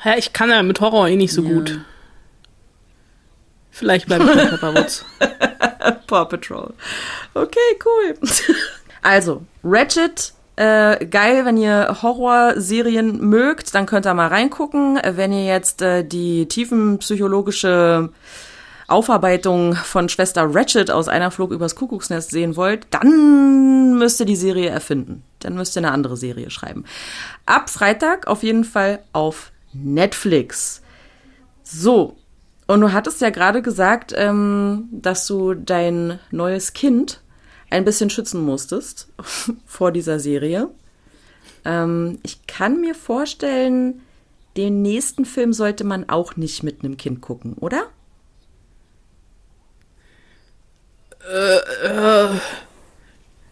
Ja, ich kann ja mit Horror eh nicht so ja. gut. Vielleicht bleibe ich bei Pepperwoods. <laughs> Paw Patrol. Okay, cool. <laughs> Also, Ratchet äh, geil, wenn ihr Horrorserien mögt, dann könnt ihr mal reingucken. Wenn ihr jetzt äh, die tiefenpsychologische Aufarbeitung von Schwester Ratchet aus einer Flug übers Kuckucksnest sehen wollt, dann müsst ihr die Serie erfinden. Dann müsst ihr eine andere Serie schreiben. Ab Freitag auf jeden Fall auf Netflix. So. Und du hattest ja gerade gesagt, ähm, dass du dein neues Kind ein bisschen schützen musstest <laughs> vor dieser Serie. Ähm, ich kann mir vorstellen, den nächsten Film sollte man auch nicht mit einem Kind gucken, oder? Äh, äh,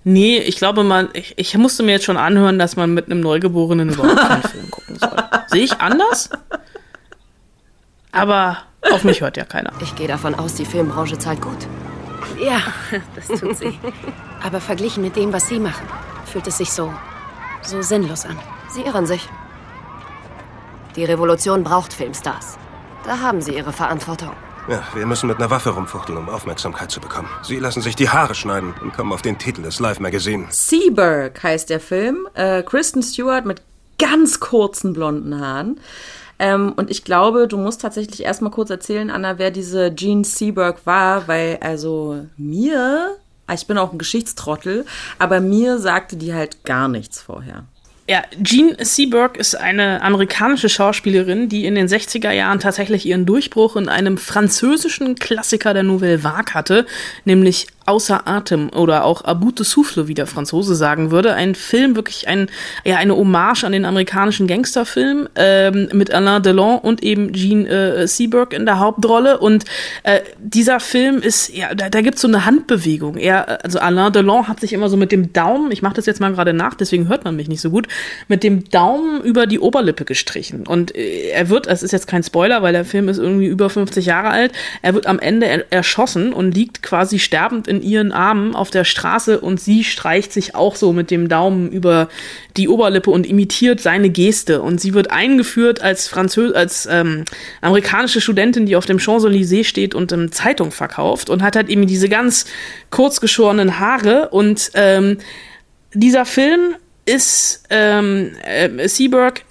nee, ich glaube, man, ich, ich musste mir jetzt schon anhören, dass man mit einem Neugeborenen überhaupt keinen Film gucken soll. <laughs> Sehe ich anders? Aber auf mich hört ja keiner. Ich gehe davon aus, die Filmbranche zahlt gut. Ja, das tut sie. Aber verglichen mit dem, was Sie machen, fühlt es sich so, so sinnlos an. Sie irren sich. Die Revolution braucht Filmstars. Da haben Sie Ihre Verantwortung. Ja, wir müssen mit einer Waffe rumfuchteln, um Aufmerksamkeit zu bekommen. Sie lassen sich die Haare schneiden und kommen auf den Titel des Live-Magazin. Seaburg heißt der Film. Äh, Kristen Stewart mit ganz kurzen blonden Haaren. Ähm, und ich glaube, du musst tatsächlich erstmal kurz erzählen, Anna, wer diese Jean Seaburg war, weil also mir, ich bin auch ein Geschichtstrottel, aber mir sagte die halt gar nichts vorher. Ja, Jean Seberg ist eine amerikanische Schauspielerin, die in den 60er Jahren tatsächlich ihren Durchbruch in einem französischen Klassiker der Nouvelle Vague hatte, nämlich außer Atem oder auch bout de souffle, wie der Franzose sagen würde. Ein Film, wirklich ein, ja, eine Hommage an den amerikanischen Gangsterfilm ähm, mit Alain Delon und eben Gene äh, Seberg in der Hauptrolle. Und äh, dieser Film ist, ja, da, da gibt es so eine Handbewegung. Er, also Alain Delon hat sich immer so mit dem Daumen, ich mache das jetzt mal gerade nach, deswegen hört man mich nicht so gut, mit dem Daumen über die Oberlippe gestrichen. Und äh, er wird, es ist jetzt kein Spoiler, weil der Film ist irgendwie über 50 Jahre alt, er wird am Ende er erschossen und liegt quasi sterbend in ihren Armen auf der Straße und sie streicht sich auch so mit dem Daumen über die Oberlippe und imitiert seine Geste. Und sie wird eingeführt als Französ als ähm, amerikanische Studentin, die auf dem Champs-Élysées steht und ähm, Zeitung verkauft und hat halt eben diese ganz kurzgeschorenen Haare und ähm, dieser Film ist ähm, äh, Seaberg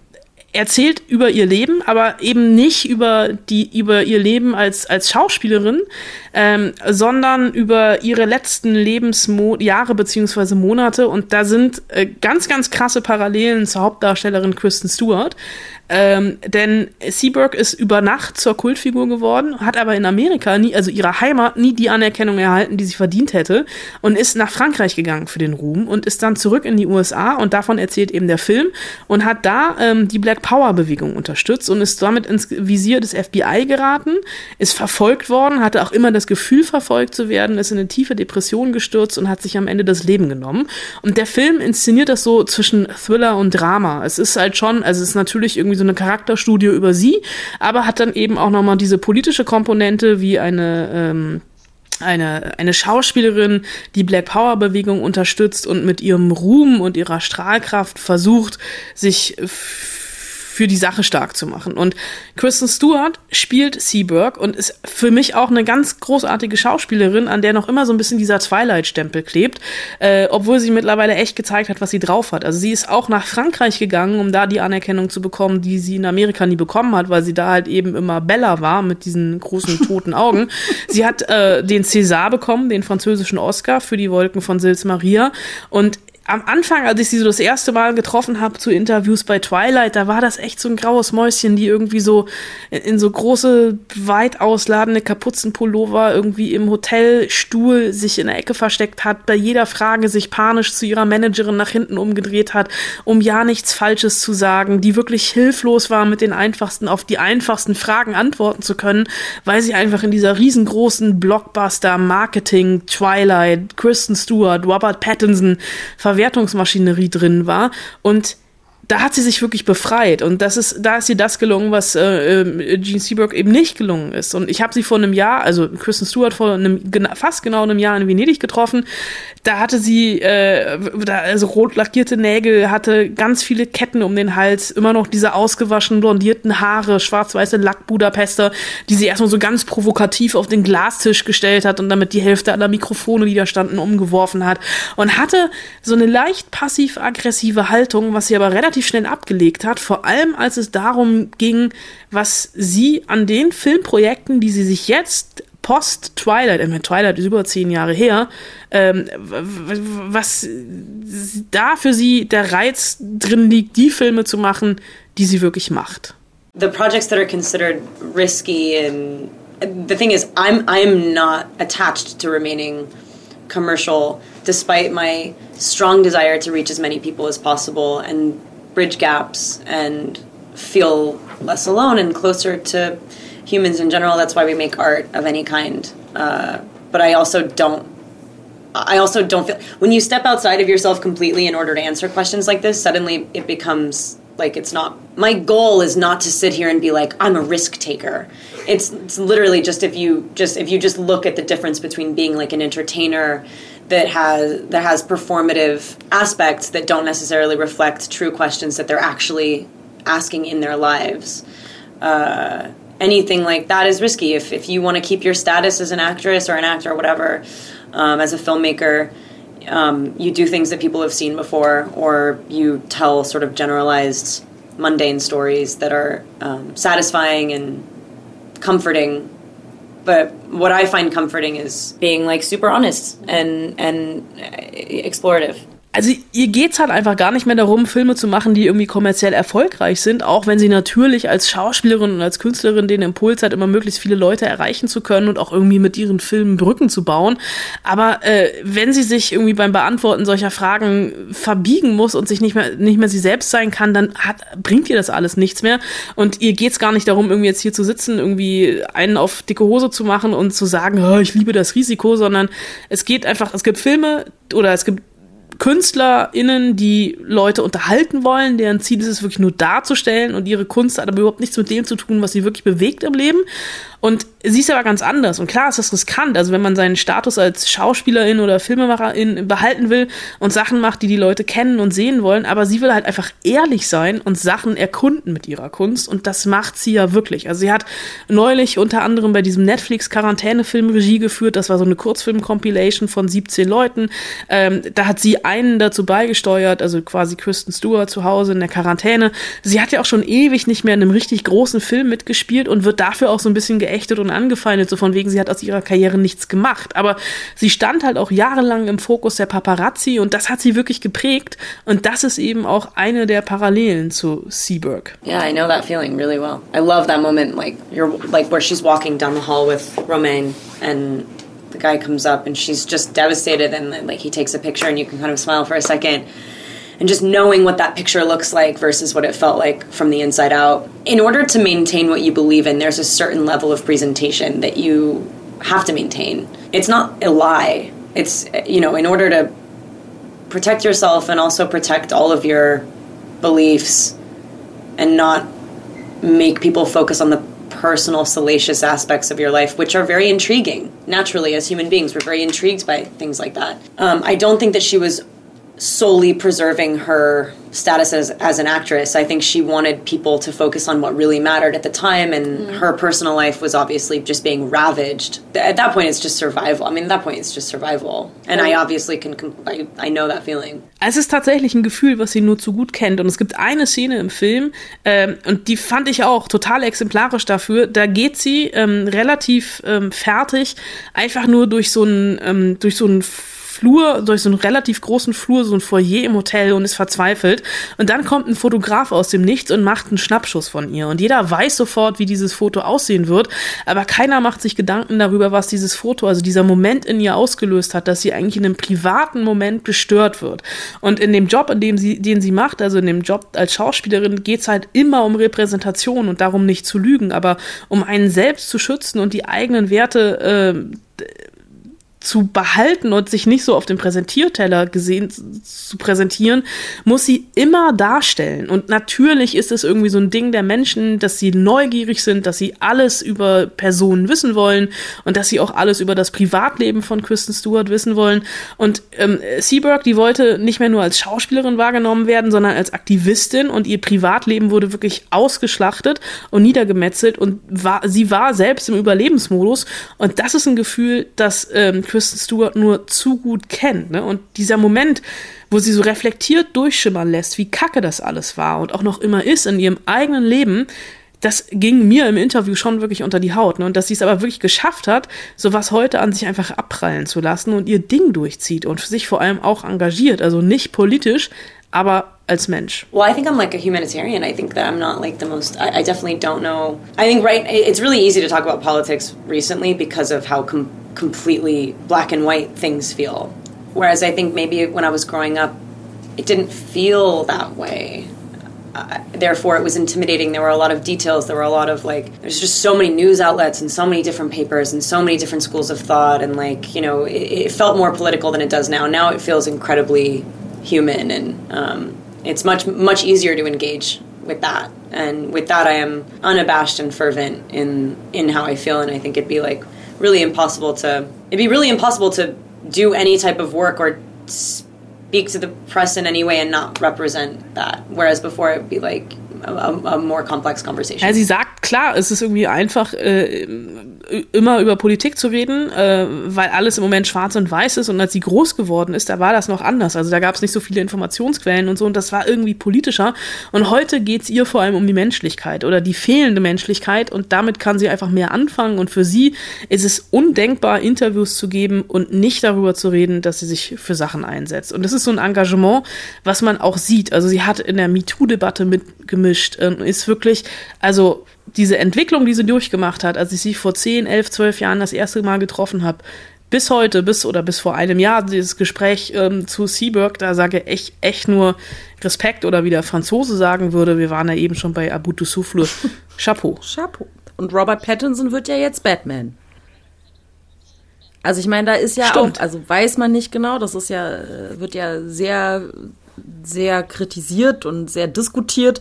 erzählt über ihr Leben, aber eben nicht über die über ihr Leben als als Schauspielerin, ähm, sondern über ihre letzten Lebensjahre beziehungsweise Monate. Und da sind äh, ganz ganz krasse Parallelen zur Hauptdarstellerin Kristen Stewart. Ähm, denn Seaberg ist über Nacht zur Kultfigur geworden, hat aber in Amerika nie, also ihrer Heimat, nie die Anerkennung erhalten, die sie verdient hätte. Und ist nach Frankreich gegangen für den Ruhm und ist dann zurück in die USA und davon erzählt eben der Film und hat da ähm, die Black Power Bewegung unterstützt und ist damit ins Visier des FBI geraten, ist verfolgt worden, hatte auch immer das Gefühl verfolgt zu werden, ist in eine tiefe Depression gestürzt und hat sich am Ende das Leben genommen. Und der Film inszeniert das so zwischen Thriller und Drama. Es ist halt schon, also es ist natürlich irgendwie so eine Charakterstudie über sie, aber hat dann eben auch nochmal diese politische Komponente wie eine ähm, eine, eine Schauspielerin, die Black Power Bewegung unterstützt und mit ihrem Ruhm und ihrer Strahlkraft versucht, sich für die Sache stark zu machen. Und Kristen Stewart spielt Seaburg und ist für mich auch eine ganz großartige Schauspielerin, an der noch immer so ein bisschen dieser Twilight-Stempel klebt, äh, obwohl sie mittlerweile echt gezeigt hat, was sie drauf hat. Also sie ist auch nach Frankreich gegangen, um da die Anerkennung zu bekommen, die sie in Amerika nie bekommen hat, weil sie da halt eben immer Bella war mit diesen großen <laughs> toten Augen. sie hat äh, den César bekommen, den französischen Oscar für die Wolken von Sils Maria und am Anfang, als ich sie so das erste Mal getroffen habe zu Interviews bei Twilight, da war das echt so ein graues Mäuschen, die irgendwie so in so große, weit ausladende Kapuzenpullover irgendwie im Hotelstuhl sich in der Ecke versteckt hat, bei jeder Frage sich panisch zu ihrer Managerin nach hinten umgedreht hat, um ja nichts Falsches zu sagen, die wirklich hilflos war, mit den einfachsten, auf die einfachsten Fragen antworten zu können, weil sie einfach in dieser riesengroßen Blockbuster Marketing, Twilight, Kristen Stewart, Robert Pattinson verwendet Verwertungsmaschinerie drin war und da hat sie sich wirklich befreit. Und das ist, da ist ihr das gelungen, was äh, äh Gene Seberg eben nicht gelungen ist. Und ich habe sie vor einem Jahr, also Kristen Stewart vor einem fast genau einem Jahr in Venedig getroffen. Da hatte sie äh, da, also rot lackierte Nägel, hatte ganz viele Ketten um den Hals, immer noch diese ausgewaschenen blondierten Haare, schwarz-weiße Lackbudapester, die sie erstmal so ganz provokativ auf den Glastisch gestellt hat und damit die Hälfte aller Mikrofone, die da standen, umgeworfen hat. Und hatte so eine leicht passiv-aggressive Haltung, was sie aber relativ schnell abgelegt hat, vor allem als es darum ging, was sie an den Filmprojekten, die sie sich jetzt Post-Twilight, ich meine, Twilight ist über zehn Jahre her, ähm, was da für sie der Reiz drin liegt, die Filme zu machen, die sie wirklich macht. The projects that are considered risky and the thing is I'm I'm not attached to remaining commercial despite my strong desire to reach as many people as possible and bridge gaps and feel less alone and closer to humans in general. That's why we make art of any kind. Uh, but I also don't. I also don't feel when you step outside of yourself completely in order to answer questions like this. Suddenly, it becomes like it's not. My goal is not to sit here and be like I'm a risk taker. It's, it's literally just if you just if you just look at the difference between being like an entertainer that has that has performative aspects that don't necessarily reflect true questions that they're actually asking in their lives. Uh, anything like that is risky. If if you want to keep your status as an actress or an actor or whatever, um, as a filmmaker, um, you do things that people have seen before, or you tell sort of generalized, mundane stories that are um, satisfying and comforting but what I find comforting is being like super honest and and uh, explorative. Also ihr geht's halt einfach gar nicht mehr darum, Filme zu machen, die irgendwie kommerziell erfolgreich sind, auch wenn sie natürlich als Schauspielerin und als Künstlerin den Impuls hat, immer möglichst viele Leute erreichen zu können und auch irgendwie mit ihren Filmen Brücken zu bauen. Aber äh, wenn sie sich irgendwie beim Beantworten solcher Fragen verbiegen muss und sich nicht mehr nicht mehr sie selbst sein kann, dann hat, bringt ihr das alles nichts mehr. Und ihr geht's gar nicht darum, irgendwie jetzt hier zu sitzen, irgendwie einen auf dicke Hose zu machen und zu sagen, oh, ich liebe das Risiko, sondern es geht einfach, es gibt Filme oder es gibt KünstlerInnen, die Leute unterhalten wollen, deren Ziel ist es wirklich nur darzustellen und ihre Kunst hat aber überhaupt nichts mit dem zu tun, was sie wirklich bewegt im Leben. Und sie ist aber ganz anders. Und klar ist das riskant. Also wenn man seinen Status als Schauspielerin oder Filmemacherin behalten will und Sachen macht, die die Leute kennen und sehen wollen, aber sie will halt einfach ehrlich sein und Sachen erkunden mit ihrer Kunst. Und das macht sie ja wirklich. Also sie hat neulich unter anderem bei diesem Netflix-Quarantänefilm Regie geführt. Das war so eine Kurzfilm-Compilation von 17 Leuten. Ähm, da hat sie einen dazu beigesteuert, also quasi Kristen Stewart zu Hause in der Quarantäne. Sie hat ja auch schon ewig nicht mehr in einem richtig großen Film mitgespielt und wird dafür auch so ein bisschen geächtet und angefeindet, so von wegen, sie hat aus ihrer Karriere nichts gemacht. Aber sie stand halt auch jahrelang im Fokus der Paparazzi und das hat sie wirklich geprägt. Und das ist eben auch eine der Parallelen zu Seaberg. Yeah, I know that feeling really well. I love that moment, like you're like where she's walking down the hall with Romaine and the guy comes up and she's just devastated and like he takes a picture and you can kind of smile for a second. And just knowing what that picture looks like versus what it felt like from the inside out. In order to maintain what you believe in, there's a certain level of presentation that you have to maintain. It's not a lie. It's, you know, in order to protect yourself and also protect all of your beliefs and not make people focus on the personal, salacious aspects of your life, which are very intriguing. Naturally, as human beings, we're very intrigued by things like that. Um, I don't think that she was solely preserving her status as, as an actress. I think she wanted people to focus on what really mattered at the time, and mm. her personal life was obviously just being ravaged. At that point, it's just survival. I mean, at that point, it's just survival. And I obviously can, I, I know that feeling. Es ist tatsächlich ein Gefühl, was sie nur zu gut kennt. Und es gibt eine Szene im Film, ähm, und die fand ich auch total exemplarisch dafür. Da geht sie ähm, relativ ähm, fertig einfach nur durch so ein, ähm, durch so ein Flur, durch so einen relativ großen Flur, so ein Foyer im Hotel und ist verzweifelt. Und dann kommt ein Fotograf aus dem Nichts und macht einen Schnappschuss von ihr. Und jeder weiß sofort, wie dieses Foto aussehen wird, aber keiner macht sich Gedanken darüber, was dieses Foto, also dieser Moment in ihr ausgelöst hat, dass sie eigentlich in einem privaten Moment gestört wird. Und in dem Job, in dem sie, den sie macht, also in dem Job als Schauspielerin, geht es halt immer um Repräsentation und darum nicht zu lügen, aber um einen selbst zu schützen und die eigenen Werte äh, zu behalten und sich nicht so auf dem Präsentierteller gesehen zu präsentieren, muss sie immer darstellen. Und natürlich ist es irgendwie so ein Ding der Menschen, dass sie neugierig sind, dass sie alles über Personen wissen wollen und dass sie auch alles über das Privatleben von Kristen Stewart wissen wollen. Und ähm, Seaberg, die wollte nicht mehr nur als Schauspielerin wahrgenommen werden, sondern als Aktivistin und ihr Privatleben wurde wirklich ausgeschlachtet und niedergemetzelt und war, sie war selbst im Überlebensmodus. Und das ist ein Gefühl, das ähm, Kristen Stewart nur zu gut kennt. Ne? Und dieser Moment, wo sie so reflektiert durchschimmern lässt, wie kacke das alles war und auch noch immer ist in ihrem eigenen Leben, das ging mir im Interview schon wirklich unter die Haut. Ne? Und dass sie es aber wirklich geschafft hat, sowas heute an sich einfach abprallen zu lassen und ihr Ding durchzieht und sich vor allem auch engagiert. Also nicht politisch, aber als Mensch? Well, I think I'm like a humanitarian. I think that I'm not like the most. I, I definitely don't know. I think right. It's really easy to talk about politics recently because of how com completely black and white things feel. Whereas I think maybe when I was growing up, it didn't feel that way. Uh, therefore, it was intimidating. There were a lot of details. There were a lot of like, there's just so many news outlets and so many different papers and so many different schools of thought. And like, you know, it, it felt more political than it does now. Now it feels incredibly human and um, it's much much easier to engage with that and with that i am unabashed and fervent in in how i feel and i think it'd be like really impossible to it'd be really impossible to do any type of work or speak to the press in any way and not represent that. Whereas before it'd be like a, a more complex conversation. Sagt, klar, es ist irgendwie einfach, äh, immer über Politik zu reden, äh, weil alles im Moment schwarz und weiß ist. Und als sie groß geworden ist, da war das noch anders. Also da gab es nicht so viele Informationsquellen und so. Und das war irgendwie politischer. Und heute geht es ihr vor allem um die Menschlichkeit oder die fehlende Menschlichkeit. Und damit kann sie einfach mehr anfangen. Und für sie ist es undenkbar, Interviews zu geben und nicht darüber zu reden, dass sie sich für Sachen einsetzt. Und das ist so ein Engagement, was man auch sieht. Also sie hat in der MeToo-Debatte mitgemischt, äh, ist wirklich, also diese Entwicklung, die sie durchgemacht hat, als ich sie vor 10, 11, 12 Jahren das erste Mal getroffen habe, bis heute, bis oder bis vor einem Jahr, dieses Gespräch ähm, zu Seaburg, da sage ich echt nur Respekt oder wie der Franzose sagen würde, wir waren ja eben schon bei Abu Souffle. <laughs> Chapeau. Chapeau. Und Robert Pattinson wird ja jetzt Batman. Also ich meine, da ist ja Stimmt. auch, also weiß man nicht genau, das ist ja, äh, wird ja sehr sehr kritisiert und sehr diskutiert,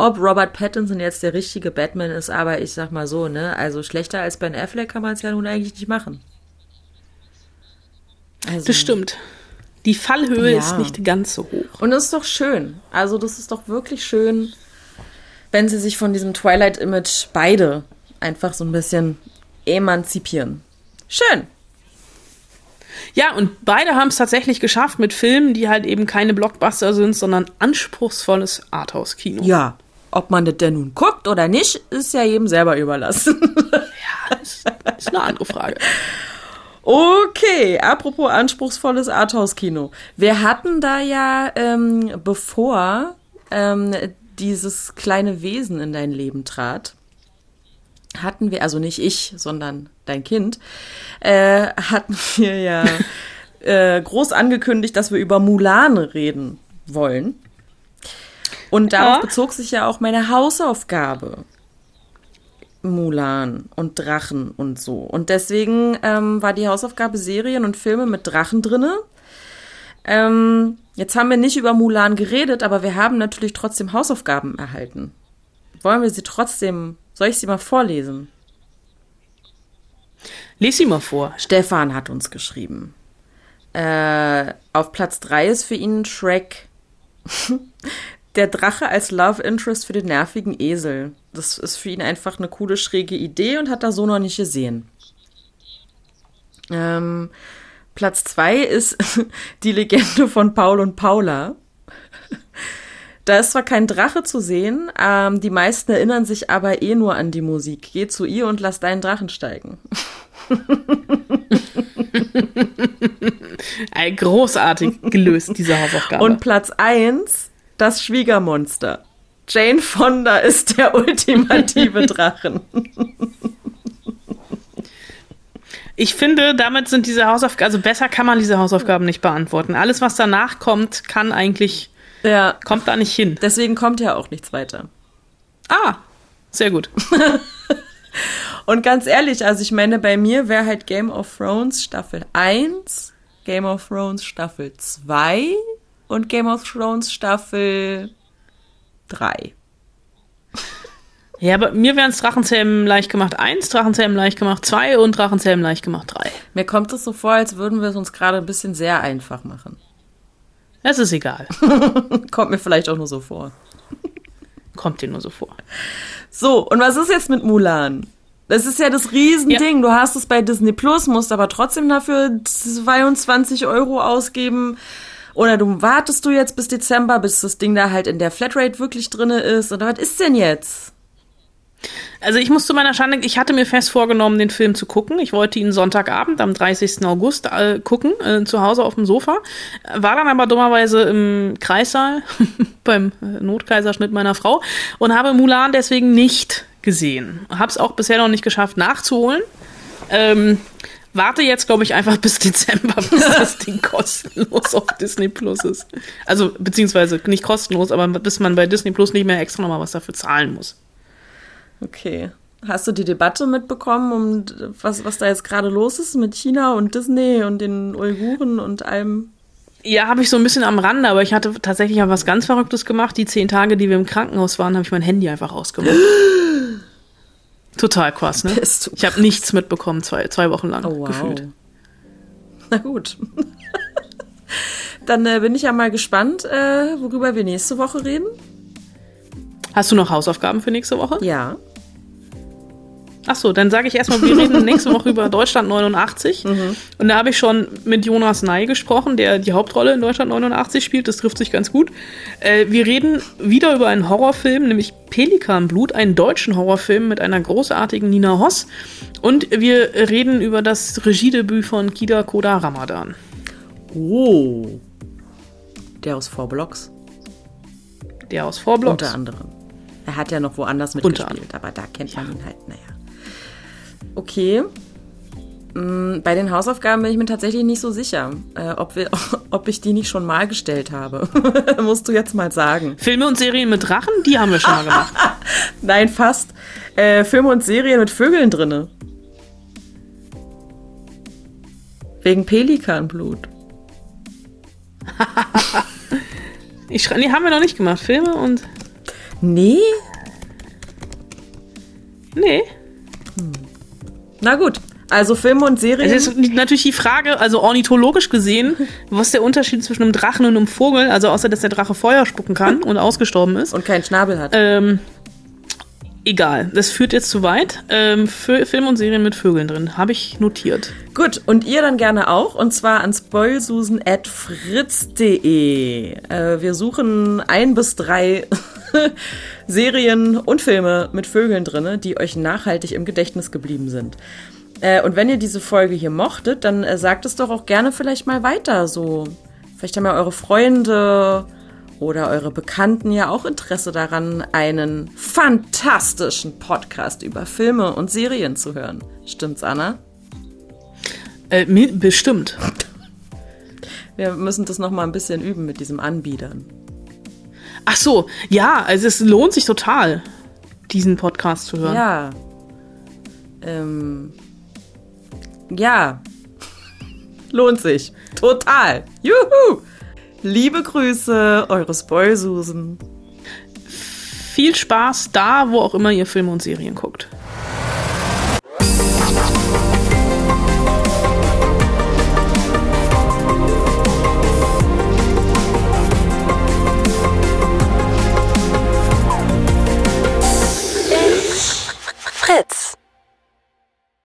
ob Robert Pattinson jetzt der richtige Batman ist, aber ich sag mal so, ne, also schlechter als Ben Affleck kann man es ja nun eigentlich nicht machen. Also, das stimmt. Die Fallhöhe ja. ist nicht ganz so hoch. Und das ist doch schön. Also, das ist doch wirklich schön, wenn sie sich von diesem Twilight-Image beide einfach so ein bisschen emanzipieren. Schön. Ja, und beide haben es tatsächlich geschafft mit Filmen, die halt eben keine Blockbuster sind, sondern anspruchsvolles Arthouse-Kino. Ja, ob man das denn nun guckt oder nicht, ist ja jedem selber überlassen. <laughs> ja, ist, ist eine andere Frage. Okay, apropos anspruchsvolles Arthouse-Kino. Wir hatten da ja, ähm, bevor ähm, dieses kleine Wesen in dein Leben trat, hatten wir, also nicht ich, sondern dein Kind, äh, hatten wir ja <laughs> äh, groß angekündigt, dass wir über Mulan reden wollen. Und darauf ja. bezog sich ja auch meine Hausaufgabe. Mulan und Drachen und so. Und deswegen ähm, war die Hausaufgabe Serien und Filme mit Drachen drinne. Ähm, jetzt haben wir nicht über Mulan geredet, aber wir haben natürlich trotzdem Hausaufgaben erhalten. Wollen wir sie trotzdem soll ich sie mal vorlesen? Lies sie mal vor. Stefan hat uns geschrieben. Äh, auf Platz 3 ist für ihn Shrek. <laughs> Der Drache als Love Interest für den nervigen Esel. Das ist für ihn einfach eine coole, schräge Idee und hat er so noch nicht gesehen. Ähm, Platz 2 ist <laughs> die Legende von Paul und Paula. Da ist zwar kein Drache zu sehen, ähm, die meisten erinnern sich aber eh nur an die Musik. Geh zu ihr und lass deinen Drachen steigen. <laughs> Ein großartig gelöst, diese Hausaufgabe. Und Platz 1, das Schwiegermonster. Jane Fonda ist der <laughs> ultimative Drachen. Ich finde, damit sind diese Hausaufgaben, also besser kann man diese Hausaufgaben nicht beantworten. Alles, was danach kommt, kann eigentlich ja. Kommt da nicht hin. Deswegen kommt ja auch nichts weiter. Ah, sehr gut. <laughs> Und ganz ehrlich, also ich meine, bei mir wäre halt Game of Thrones Staffel 1, Game of Thrones Staffel 2 und Game of Thrones Staffel 3. Ja, aber mir wären es Drachenzähmen leicht gemacht 1, Drachenzähmen leicht gemacht 2 und Drachenzähmen leicht gemacht 3. Mir kommt es so vor, als würden wir es uns gerade ein bisschen sehr einfach machen. Es ist egal. <laughs> Kommt mir vielleicht auch nur so vor. Kommt dir nur so vor. So, und was ist jetzt mit Mulan? Das ist ja das Riesending. Ja. Du hast es bei Disney Plus, musst aber trotzdem dafür 22 Euro ausgeben. Oder du wartest du jetzt bis Dezember, bis das Ding da halt in der Flatrate wirklich drin ist. Oder was ist denn jetzt? Also ich muss zu meiner Schande, ich hatte mir fest vorgenommen, den Film zu gucken. Ich wollte ihn Sonntagabend am 30. August äh, gucken, äh, zu Hause auf dem Sofa. War dann aber dummerweise im Kreissaal <laughs> beim äh, Notkaiserschnitt meiner Frau und habe Mulan deswegen nicht gesehen. Habe es auch bisher noch nicht geschafft nachzuholen. Ähm, warte jetzt, glaube ich, einfach bis Dezember, <laughs> bis das Ding kostenlos auf Disney Plus ist. Also, beziehungsweise nicht kostenlos, aber bis man bei Disney Plus nicht mehr extra nochmal was dafür zahlen muss. Okay. Hast du die Debatte mitbekommen, um was, was da jetzt gerade los ist mit China und Disney und den Uiguren und allem? Ja, habe ich so ein bisschen am Rande, aber ich hatte tatsächlich auch was ganz Verrücktes gemacht. Die zehn Tage, die wir im Krankenhaus waren, habe ich mein Handy einfach ausgemacht. <gasps> Total krass, ne? Ich habe nichts mitbekommen, zwei, zwei Wochen lang oh, wow. gefühlt. Na gut. <laughs> Dann äh, bin ich ja mal gespannt, äh, worüber wir nächste Woche reden. Hast du noch Hausaufgaben für nächste Woche? Ja. Ach so, dann sage ich erstmal, wir reden <laughs> nächste Woche über Deutschland 89. Mhm. Und da habe ich schon mit Jonas Ney gesprochen, der die Hauptrolle in Deutschland 89 spielt. Das trifft sich ganz gut. Äh, wir reden wieder über einen Horrorfilm, nämlich Pelikanblut, einen deutschen Horrorfilm mit einer großartigen Nina Hoss. Und wir reden über das Regiedebüt von Kida Koda Ramadan. Oh. Der aus Vorblocks. Der aus Vorblocks. Unter anderem. Er hat ja noch woanders mitgespielt, aber da kennt man ihn halt, naja. Okay. Mm, bei den Hausaufgaben bin ich mir tatsächlich nicht so sicher, äh, ob, wir, <laughs> ob ich die nicht schon mal gestellt habe. <laughs> Musst du jetzt mal sagen. Filme und Serien mit Drachen, die haben wir schon mal gemacht. <laughs> Nein, fast. Äh, Filme und Serien mit Vögeln drinne. Wegen Pelikanblut. ich schreibe, nee, haben wir noch nicht gemacht. Filme und. Nee? Nee. Hm. Na gut. Also Filme und Serien. Es ist natürlich die Frage, also ornithologisch gesehen, was ist der Unterschied zwischen einem Drachen und einem Vogel? Also außer, dass der Drache Feuer spucken kann <laughs> und ausgestorben ist. Und keinen Schnabel hat. Ähm, egal, das führt jetzt zu weit. Ähm, Film und Serien mit Vögeln drin, habe ich notiert. Gut, und ihr dann gerne auch, und zwar an spoilsusen.fritz.de. Äh, wir suchen ein bis drei <laughs> Serien und Filme mit Vögeln drin, die euch nachhaltig im Gedächtnis geblieben sind. Äh, und wenn ihr diese Folge hier mochtet, dann äh, sagt es doch auch gerne vielleicht mal weiter. So, vielleicht haben ja eure Freunde oder eure Bekannten ja auch Interesse daran, einen fantastischen Podcast über Filme und Serien zu hören. Stimmt's, Anna? Äh, bestimmt. Wir müssen das noch mal ein bisschen üben mit diesem Anbietern. Ach so, ja, also es lohnt sich total, diesen Podcast zu hören. Ja. Ähm, ja. <laughs> lohnt sich. Total. Juhu! Liebe Grüße, eure Spoilsusen. Viel Spaß da, wo auch immer ihr Filme und Serien guckt.